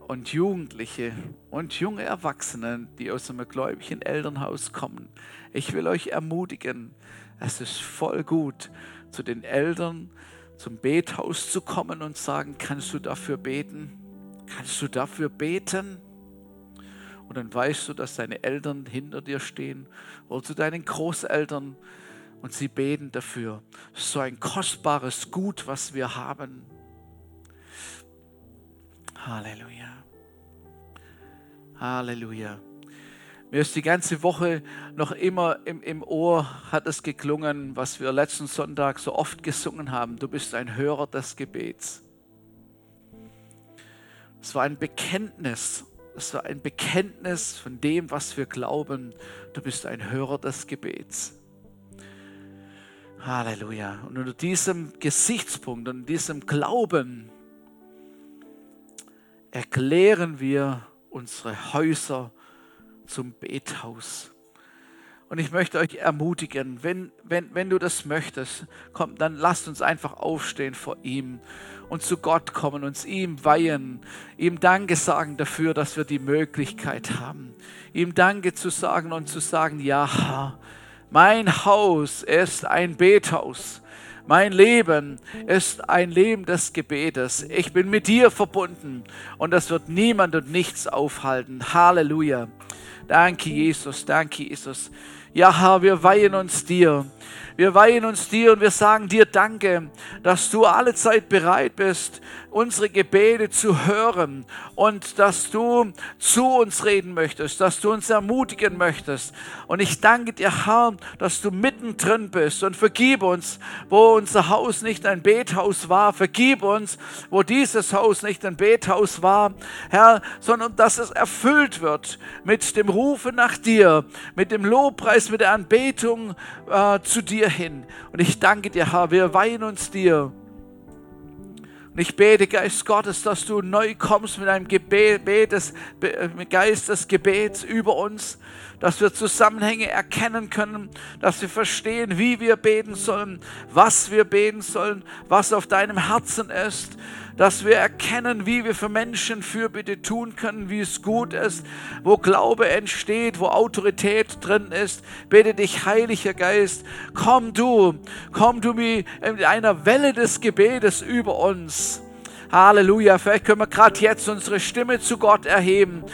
Speaker 1: und Jugendliche und junge Erwachsene, die aus einem gläubigen Elternhaus kommen, ich will euch ermutigen, es ist voll gut, zu den Eltern zum Bethaus zu kommen und sagen, kannst du dafür beten? Kannst du dafür beten? Und dann weißt du, dass deine Eltern hinter dir stehen oder zu deinen Großeltern und sie beten dafür. So ein kostbares Gut, was wir haben. Halleluja. Halleluja. Mir ist die ganze Woche noch immer im, im Ohr, hat es geklungen, was wir letzten Sonntag so oft gesungen haben. Du bist ein Hörer des Gebets. Es war ein Bekenntnis. Es war ein Bekenntnis von dem, was wir glauben. Du bist ein Hörer des Gebets. Halleluja. Und unter diesem Gesichtspunkt und diesem Glauben erklären wir unsere Häuser zum Bethaus. Und ich möchte euch ermutigen, wenn, wenn, wenn du das möchtest, komm, dann lasst uns einfach aufstehen vor ihm und zu Gott kommen, uns ihm weihen, ihm Danke sagen dafür, dass wir die Möglichkeit haben, ihm Danke zu sagen und zu sagen, ja, mein Haus ist ein Bethaus. Mein Leben ist ein Leben des Gebetes. Ich bin mit dir verbunden und das wird niemand und nichts aufhalten. Halleluja. Danke, Jesus. Danke, Jesus. Ja, Herr, wir weihen uns dir. Wir weihen uns dir und wir sagen dir Danke, dass du alle Zeit bereit bist, unsere Gebete zu hören und dass du zu uns reden möchtest, dass du uns ermutigen möchtest. Und ich danke dir, Herr, dass du mittendrin bist und vergib uns, wo unser Haus nicht ein Bethaus war. Vergib uns, wo dieses Haus nicht ein Bethaus war, Herr, sondern dass es erfüllt wird mit dem Rufen nach dir, mit dem Lobpreis, mit der Anbetung äh, zu dir dir hin. Und ich danke dir, Herr, wir weihen uns dir. Und ich bete, Geist Gottes, dass du neu kommst mit einem Gebet, des, Geist des Gebets über uns, dass wir Zusammenhänge erkennen können, dass wir verstehen, wie wir beten sollen, was wir beten sollen, was auf deinem Herzen ist, dass wir erkennen, wie wir für Menschen Fürbitte tun können, wie es gut ist, wo Glaube entsteht, wo Autorität drin ist. Bitte dich, Heiliger Geist, komm du, komm du wie in einer Welle des Gebetes über uns. Halleluja. Vielleicht können wir gerade jetzt unsere Stimme zu Gott erheben.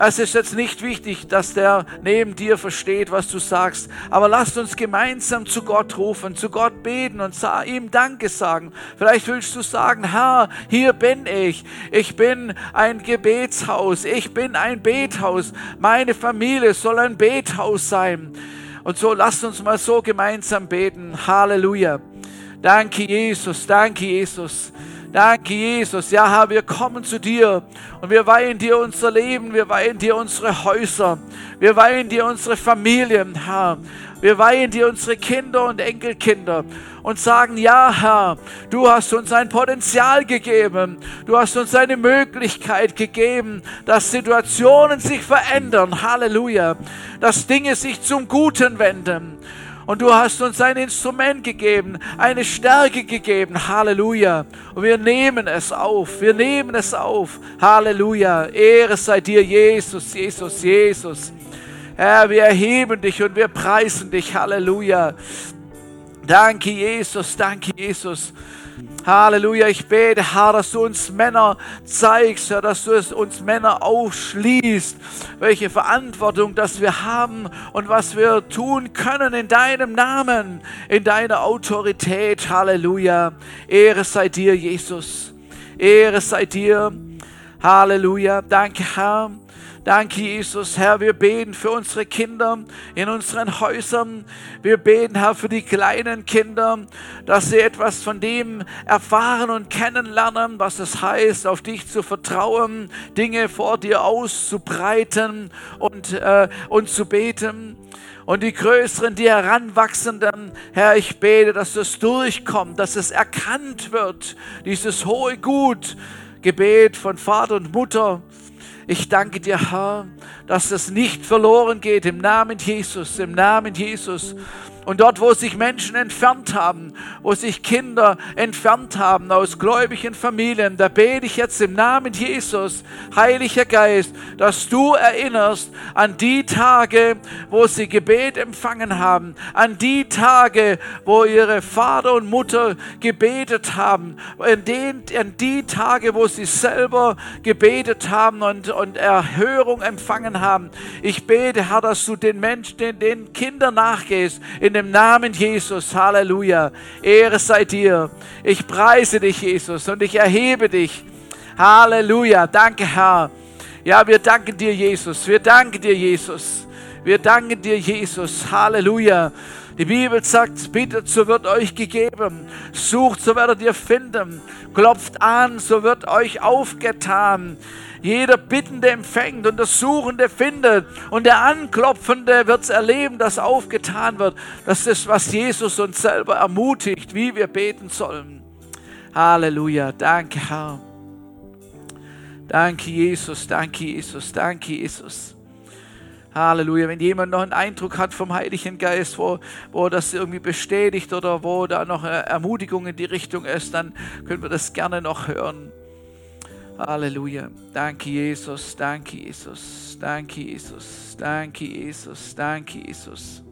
Speaker 1: Es ist jetzt nicht wichtig, dass der neben dir versteht, was du sagst, aber lasst uns gemeinsam zu Gott rufen, zu Gott beten und ihm Danke sagen. Vielleicht willst du sagen, Herr, hier bin ich. Ich bin ein Gebetshaus. Ich bin ein Bethaus. Meine Familie soll ein Bethaus sein. Und so lasst uns mal so gemeinsam beten. Halleluja. Danke, Jesus. Danke, Jesus. Danke, Jesus. Ja, Herr, wir kommen zu dir und wir weihen dir unser Leben, wir weihen dir unsere Häuser, wir weihen dir unsere Familien, Herr. Wir weihen dir unsere Kinder und Enkelkinder und sagen, ja Herr, du hast uns ein Potenzial gegeben, du hast uns eine Möglichkeit gegeben, dass Situationen sich verändern, Halleluja, dass Dinge sich zum Guten wenden. Und du hast uns ein Instrument gegeben, eine Stärke gegeben. Halleluja. Und wir nehmen es auf. Wir nehmen es auf. Halleluja. Ehre sei dir, Jesus, Jesus, Jesus. Herr, wir erheben dich und wir preisen dich. Halleluja. Danke, Jesus. Danke, Jesus. Halleluja, ich bete, Herr, dass du uns Männer zeigst, Herr, dass du es uns Männer aufschließt, welche Verantwortung das wir haben und was wir tun können in deinem Namen, in deiner Autorität. Halleluja. Ehre sei dir, Jesus. Ehre sei dir. Halleluja. Danke, Herr. Danke, Jesus, Herr. Wir beten für unsere Kinder in unseren Häusern. Wir beten, Herr, für die kleinen Kinder, dass sie etwas von dem erfahren und kennenlernen, was es heißt, auf dich zu vertrauen, Dinge vor dir auszubreiten und, äh, und zu beten. Und die Größeren, die Heranwachsenden, Herr, ich bete, dass es durchkommt, dass es erkannt wird, dieses hohe Gut, Gebet von Vater und Mutter, ich danke dir, Herr, dass es nicht verloren geht im Namen Jesus, im Namen Jesus. Und dort, wo sich Menschen entfernt haben, wo sich Kinder entfernt haben aus gläubigen Familien, da bete ich jetzt im Namen Jesus, Heiliger Geist, dass du erinnerst an die Tage, wo sie Gebet empfangen haben, an die Tage, wo ihre Vater und Mutter gebetet haben, an, den, an die Tage, wo sie selber gebetet haben und, und Erhörung empfangen haben. Ich bete, Herr, dass du den Menschen, den, den Kindern nachgehst, in dem Namen Jesus. Halleluja. Ehre sei dir. Ich preise dich, Jesus, und ich erhebe dich. Halleluja. Danke, Herr. Ja, wir danken dir, Jesus. Wir danken dir, Jesus. Wir danken dir, Jesus. Halleluja. Die Bibel sagt, bittet, so wird euch gegeben. Sucht, so werdet ihr finden. Klopft an, so wird euch aufgetan. Jeder Bittende empfängt und der Suchende findet und der Anklopfende wird es erleben, dass aufgetan wird. Das ist, was Jesus uns selber ermutigt, wie wir beten sollen. Halleluja. Danke, Herr. Danke, Jesus. Danke, Jesus. Danke, Jesus. Halleluja. Wenn jemand noch einen Eindruck hat vom Heiligen Geist, wo, wo das irgendwie bestätigt oder wo da noch eine Ermutigung in die Richtung ist, dann können wir das gerne noch hören. Halleluja. Danke, Jesus. Danke, Jesus. Danke, Jesus. Danke, Jesus. Danke, Jesus.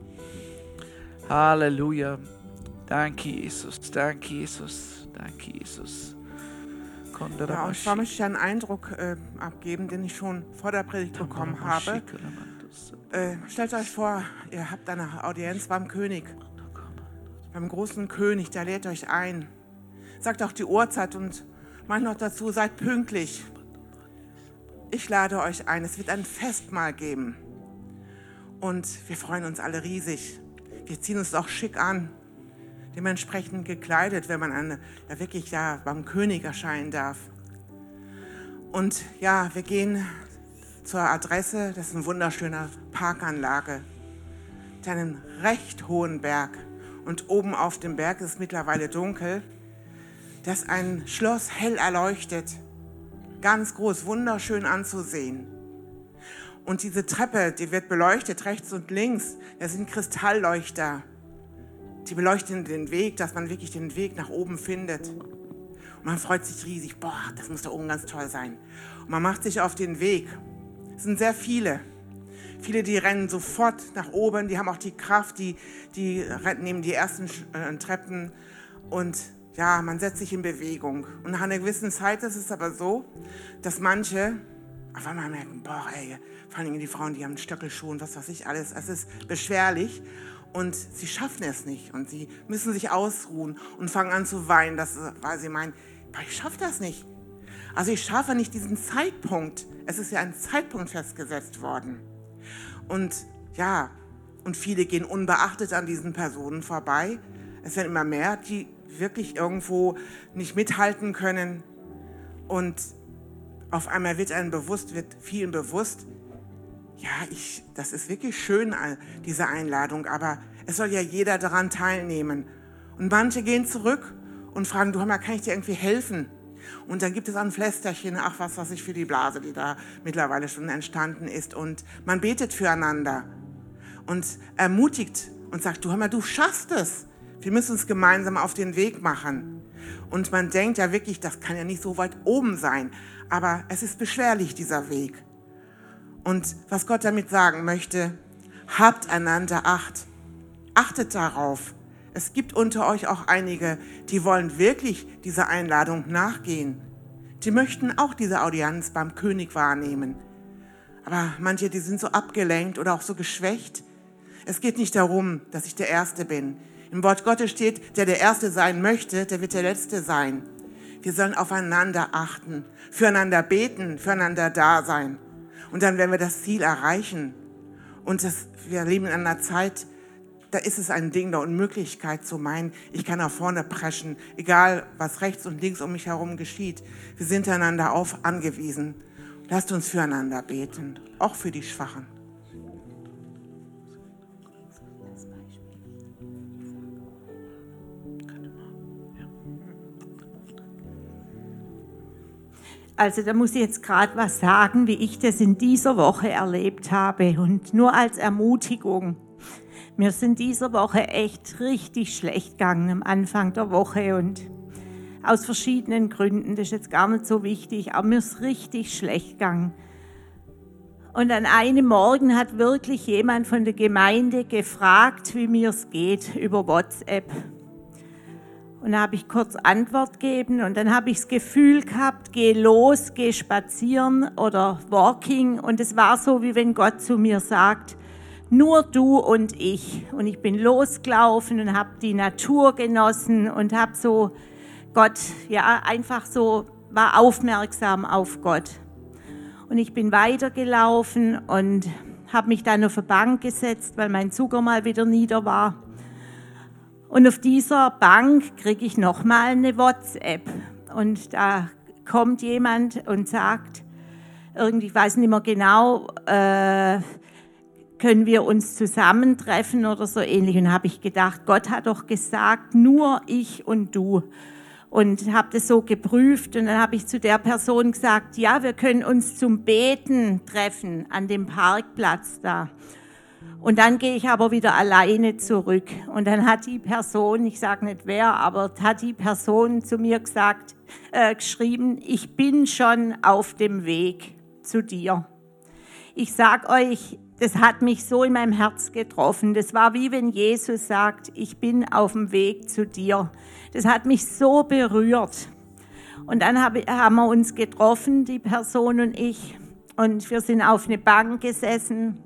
Speaker 1: Halleluja. Danke, Jesus. Danke, Jesus. Danke, Jesus.
Speaker 2: Ja, und zwar möchte ich einen Eindruck äh, abgeben, den ich schon vor der Predigt bekommen habe. Äh, stellt euch vor, ihr habt eine Audienz beim König, beim großen König, der lädt euch ein. Sagt auch die Uhrzeit und Meint noch dazu, seid pünktlich. Ich lade euch ein. Es wird ein Festmahl geben. Und wir freuen uns alle riesig. Wir ziehen uns auch schick an. Dementsprechend gekleidet, wenn man eine, ja wirklich ja, beim König erscheinen darf. Und ja, wir gehen zur Adresse. Das ist eine wunderschöne Parkanlage. Mit einem recht hohen Berg. Und oben auf dem Berg ist es mittlerweile dunkel dass ein Schloss hell erleuchtet, ganz groß, wunderschön anzusehen. Und diese Treppe, die wird beleuchtet rechts und links. Das sind Kristallleuchter. Die beleuchten den Weg, dass man wirklich den Weg nach oben findet. Und man freut sich riesig. Boah, das muss da oben ganz toll sein. Und man macht sich auf den Weg. Es sind sehr viele. Viele, die rennen sofort nach oben. Die haben auch die Kraft, die, die nehmen die ersten äh, Treppen und ja, man setzt sich in Bewegung. Und nach einer gewissen Zeit ist es aber so, dass manche auf einmal merken, boah, ey, vor allem die Frauen, die haben Stöckelschuhe und was weiß ich alles, es ist beschwerlich und sie schaffen es nicht und sie müssen sich ausruhen und fangen an zu weinen, dass, weil sie meinen, boah, ich schaffe das nicht. Also ich schaffe nicht diesen Zeitpunkt. Es ist ja ein Zeitpunkt festgesetzt worden. Und ja, und viele gehen unbeachtet an diesen Personen vorbei. Es werden immer mehr, die wirklich irgendwo nicht mithalten können. Und auf einmal wird einem bewusst, wird vielen bewusst, ja, ich, das ist wirklich schön, diese Einladung, aber es soll ja jeder daran teilnehmen. Und manche gehen zurück und fragen, du, mal, kann ich dir irgendwie helfen? Und dann gibt es ein Flästerchen, ach, was weiß ich, für die Blase, die da mittlerweile schon entstanden ist. Und man betet füreinander und ermutigt und sagt, du, mal, du schaffst es. Wir müssen uns gemeinsam auf den Weg machen. Und man denkt ja wirklich, das kann ja nicht so weit oben sein. Aber es ist beschwerlich, dieser Weg. Und was Gott damit sagen möchte, habt einander Acht. Achtet darauf. Es gibt unter euch auch einige, die wollen wirklich dieser Einladung nachgehen. Die möchten auch diese Audienz beim König wahrnehmen. Aber manche, die sind so abgelenkt oder auch so geschwächt. Es geht nicht darum, dass ich der Erste bin. Im Wort Gottes steht, der der Erste sein möchte, der wird der Letzte sein. Wir sollen aufeinander achten, füreinander beten, füreinander da sein. Und dann werden wir das Ziel erreichen. Und das, wir leben in einer Zeit, da ist es ein Ding der Unmöglichkeit zu meinen, ich kann nach vorne preschen, egal was rechts und links um mich herum geschieht. Wir sind einander auf angewiesen. Lasst uns füreinander beten, auch für die Schwachen.
Speaker 3: Also da muss ich jetzt gerade was sagen, wie ich das in dieser Woche erlebt habe und nur als Ermutigung. Mir sind dieser Woche echt richtig schlecht gegangen am Anfang der Woche und aus verschiedenen Gründen, das ist jetzt gar nicht so wichtig, aber mir ist richtig schlecht gegangen. Und an einem Morgen hat wirklich jemand von der Gemeinde gefragt, wie mir es geht über WhatsApp. Und da habe ich kurz Antwort gegeben und dann habe ich das Gefühl gehabt, geh los, geh spazieren oder walking. Und es war so, wie wenn Gott zu mir sagt, nur du und ich. Und ich bin losgelaufen und habe die Natur genossen und habe so Gott, ja, einfach so, war aufmerksam auf Gott. Und ich bin weitergelaufen und habe mich dann auf eine Bank gesetzt, weil mein Zucker mal wieder nieder war. Und auf dieser Bank kriege ich nochmal eine WhatsApp. Und da kommt jemand und sagt, irgendwie, ich weiß nicht mehr genau, äh, können wir uns zusammentreffen oder so ähnlich. Und habe ich gedacht, Gott hat doch gesagt, nur ich und du. Und habe das so geprüft und dann habe ich zu der Person gesagt, ja, wir können uns zum Beten treffen an dem Parkplatz da. Und dann gehe ich aber wieder alleine zurück. Und dann hat die Person, ich sage nicht wer, aber hat die Person zu mir gesagt, äh, geschrieben, ich bin schon auf dem Weg zu dir. Ich sag euch, das hat mich so in meinem Herz getroffen. Das war wie wenn Jesus sagt, ich bin auf dem Weg zu dir. Das hat mich so berührt. Und dann haben wir uns getroffen, die Person und ich. Und wir sind auf eine Bank gesessen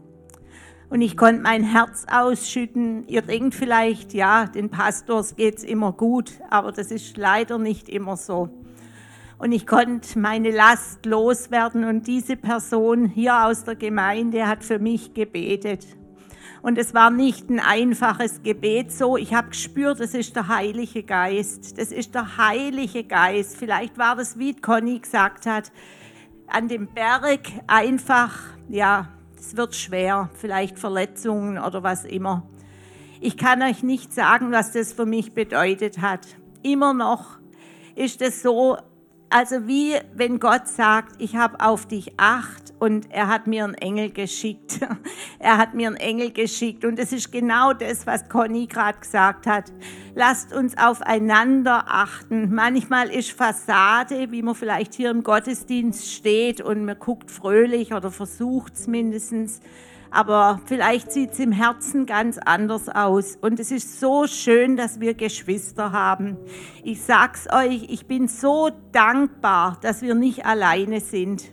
Speaker 3: und ich konnte mein Herz ausschütten. Ihr denkt vielleicht, ja, den Pastors geht's immer gut, aber das ist leider nicht immer so. Und ich konnte meine Last loswerden und diese Person hier aus der Gemeinde hat für mich gebetet. Und es war nicht ein einfaches Gebet so. Ich habe gespürt, das ist der Heilige Geist. Das ist der Heilige Geist. Vielleicht war das, wie Conny gesagt hat, an dem Berg einfach, ja, es wird schwer, vielleicht Verletzungen oder was immer. Ich kann euch nicht sagen, was das für mich bedeutet hat. Immer noch ist es so, also wie wenn Gott sagt, ich habe auf dich acht und er hat mir einen Engel geschickt. *laughs* er hat mir einen Engel geschickt und es ist genau das, was Conny gerade gesagt hat. Lasst uns aufeinander achten. Manchmal ist Fassade, wie man vielleicht hier im Gottesdienst steht und man guckt fröhlich oder versucht es mindestens aber vielleicht sieht es im Herzen ganz anders aus. Und es ist so schön, dass wir Geschwister haben. Ich sag's euch, ich bin so dankbar, dass wir nicht alleine sind.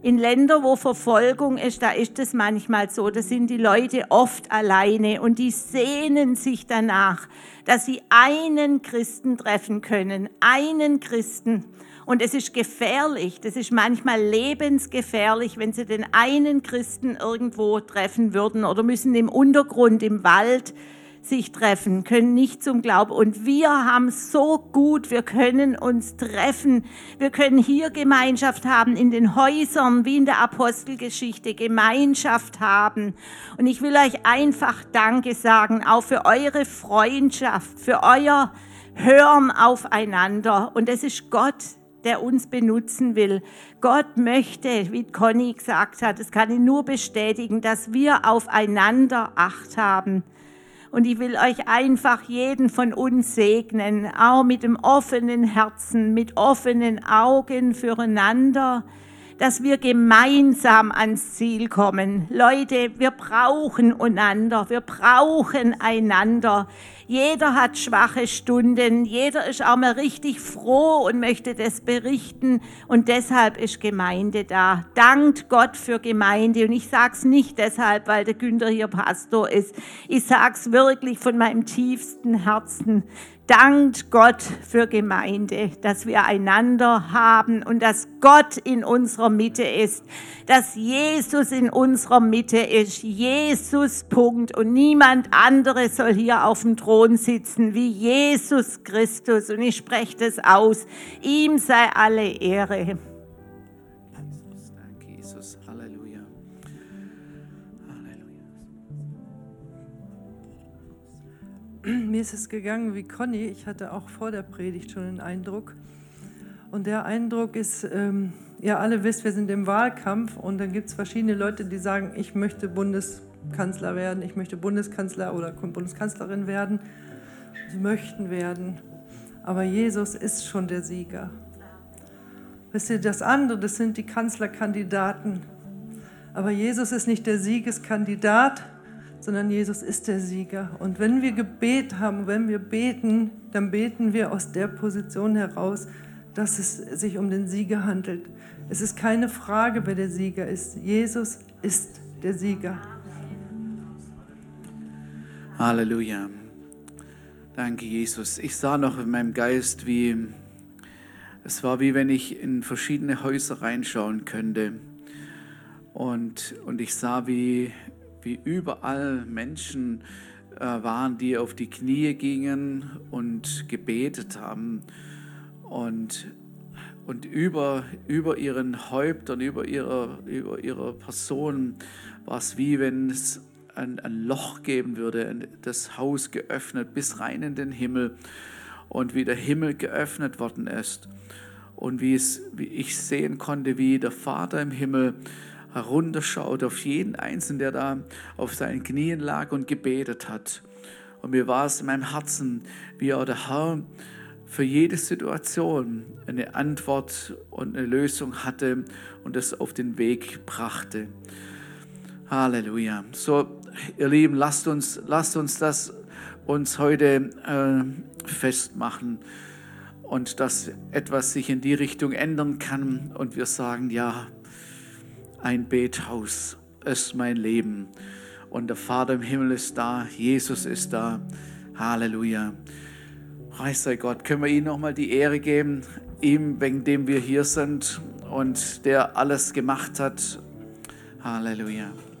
Speaker 3: In Ländern, wo Verfolgung ist, da ist es manchmal so, da sind die Leute oft alleine und die sehnen sich danach, dass sie einen Christen treffen können, einen Christen. Und es ist gefährlich, das ist manchmal lebensgefährlich, wenn sie den einen Christen irgendwo treffen würden oder müssen im Untergrund, im Wald sich treffen, können nicht zum Glauben. Und wir haben so gut, wir können uns treffen, wir können hier Gemeinschaft haben, in den Häusern, wie in der Apostelgeschichte, Gemeinschaft haben. Und ich will euch einfach Danke sagen, auch für eure Freundschaft, für euer Hören aufeinander. Und es ist Gott, der uns benutzen will. Gott möchte, wie Conny gesagt hat, das kann ich nur bestätigen, dass wir aufeinander Acht haben. Und ich will euch einfach jeden von uns segnen, auch mit dem offenen Herzen, mit offenen Augen füreinander, dass wir gemeinsam ans Ziel kommen. Leute, wir brauchen einander, wir brauchen einander. Jeder hat schwache Stunden, jeder ist auch mal richtig froh und möchte das berichten und deshalb ist Gemeinde da. Dankt Gott für Gemeinde und ich sage es nicht deshalb, weil der Günther hier Pastor ist. Ich sage es wirklich von meinem tiefsten Herzen dankt Gott für Gemeinde, dass wir einander haben und dass Gott in unserer Mitte ist, dass Jesus in unserer Mitte ist. Jesus, Punkt. Und niemand anderes soll hier auf dem Thron sitzen wie Jesus Christus. Und ich spreche das aus. Ihm sei alle Ehre. *clears throat*
Speaker 4: mir ist es gegangen wie Conny. Ich hatte auch vor der Predigt schon einen Eindruck. Und der Eindruck ist, ähm, ihr alle wisst, wir sind im Wahlkampf und dann gibt es verschiedene Leute, die sagen, ich möchte Bundeskanzler werden, ich möchte Bundeskanzler oder Bundeskanzlerin werden. Sie möchten werden. Aber Jesus ist schon der Sieger. Wisst ihr, das andere, das sind die Kanzlerkandidaten. Aber Jesus ist nicht der Siegeskandidat, sondern Jesus ist der Sieger. Und wenn wir Gebet haben, wenn wir beten, dann beten wir aus der Position heraus, dass es sich um den Sieger handelt. Es ist keine Frage, wer der Sieger ist. Jesus ist der Sieger.
Speaker 1: Halleluja. Danke, Jesus. Ich sah noch in meinem Geist, wie es war, wie wenn ich in verschiedene Häuser reinschauen könnte. Und, und ich sah, wie, wie überall Menschen äh, waren, die auf die Knie gingen und gebetet haben. Und, und über, über ihren Häuptern, über ihrer, über ihrer Person war es wie wenn es ein, ein Loch geben würde, das Haus geöffnet bis rein in den Himmel und wie der Himmel geöffnet worden ist. Und wie, es, wie ich sehen konnte, wie der Vater im Himmel herunterschaut auf jeden Einzelnen, der da auf seinen Knien lag und gebetet hat. Und mir war es in meinem Herzen, wie auch der Herr für jede Situation eine Antwort und eine Lösung hatte und das auf den Weg brachte. Halleluja. So, ihr Lieben, lasst uns, lasst uns das uns heute äh, festmachen und dass etwas sich in die Richtung ändern kann und wir sagen, ja, ein Bethaus ist mein Leben. Und der Vater im Himmel ist da, Jesus ist da. Halleluja. Preis sei Gott. Können wir ihm nochmal die Ehre geben, ihm, wegen dem wir hier sind und der alles gemacht hat. Halleluja.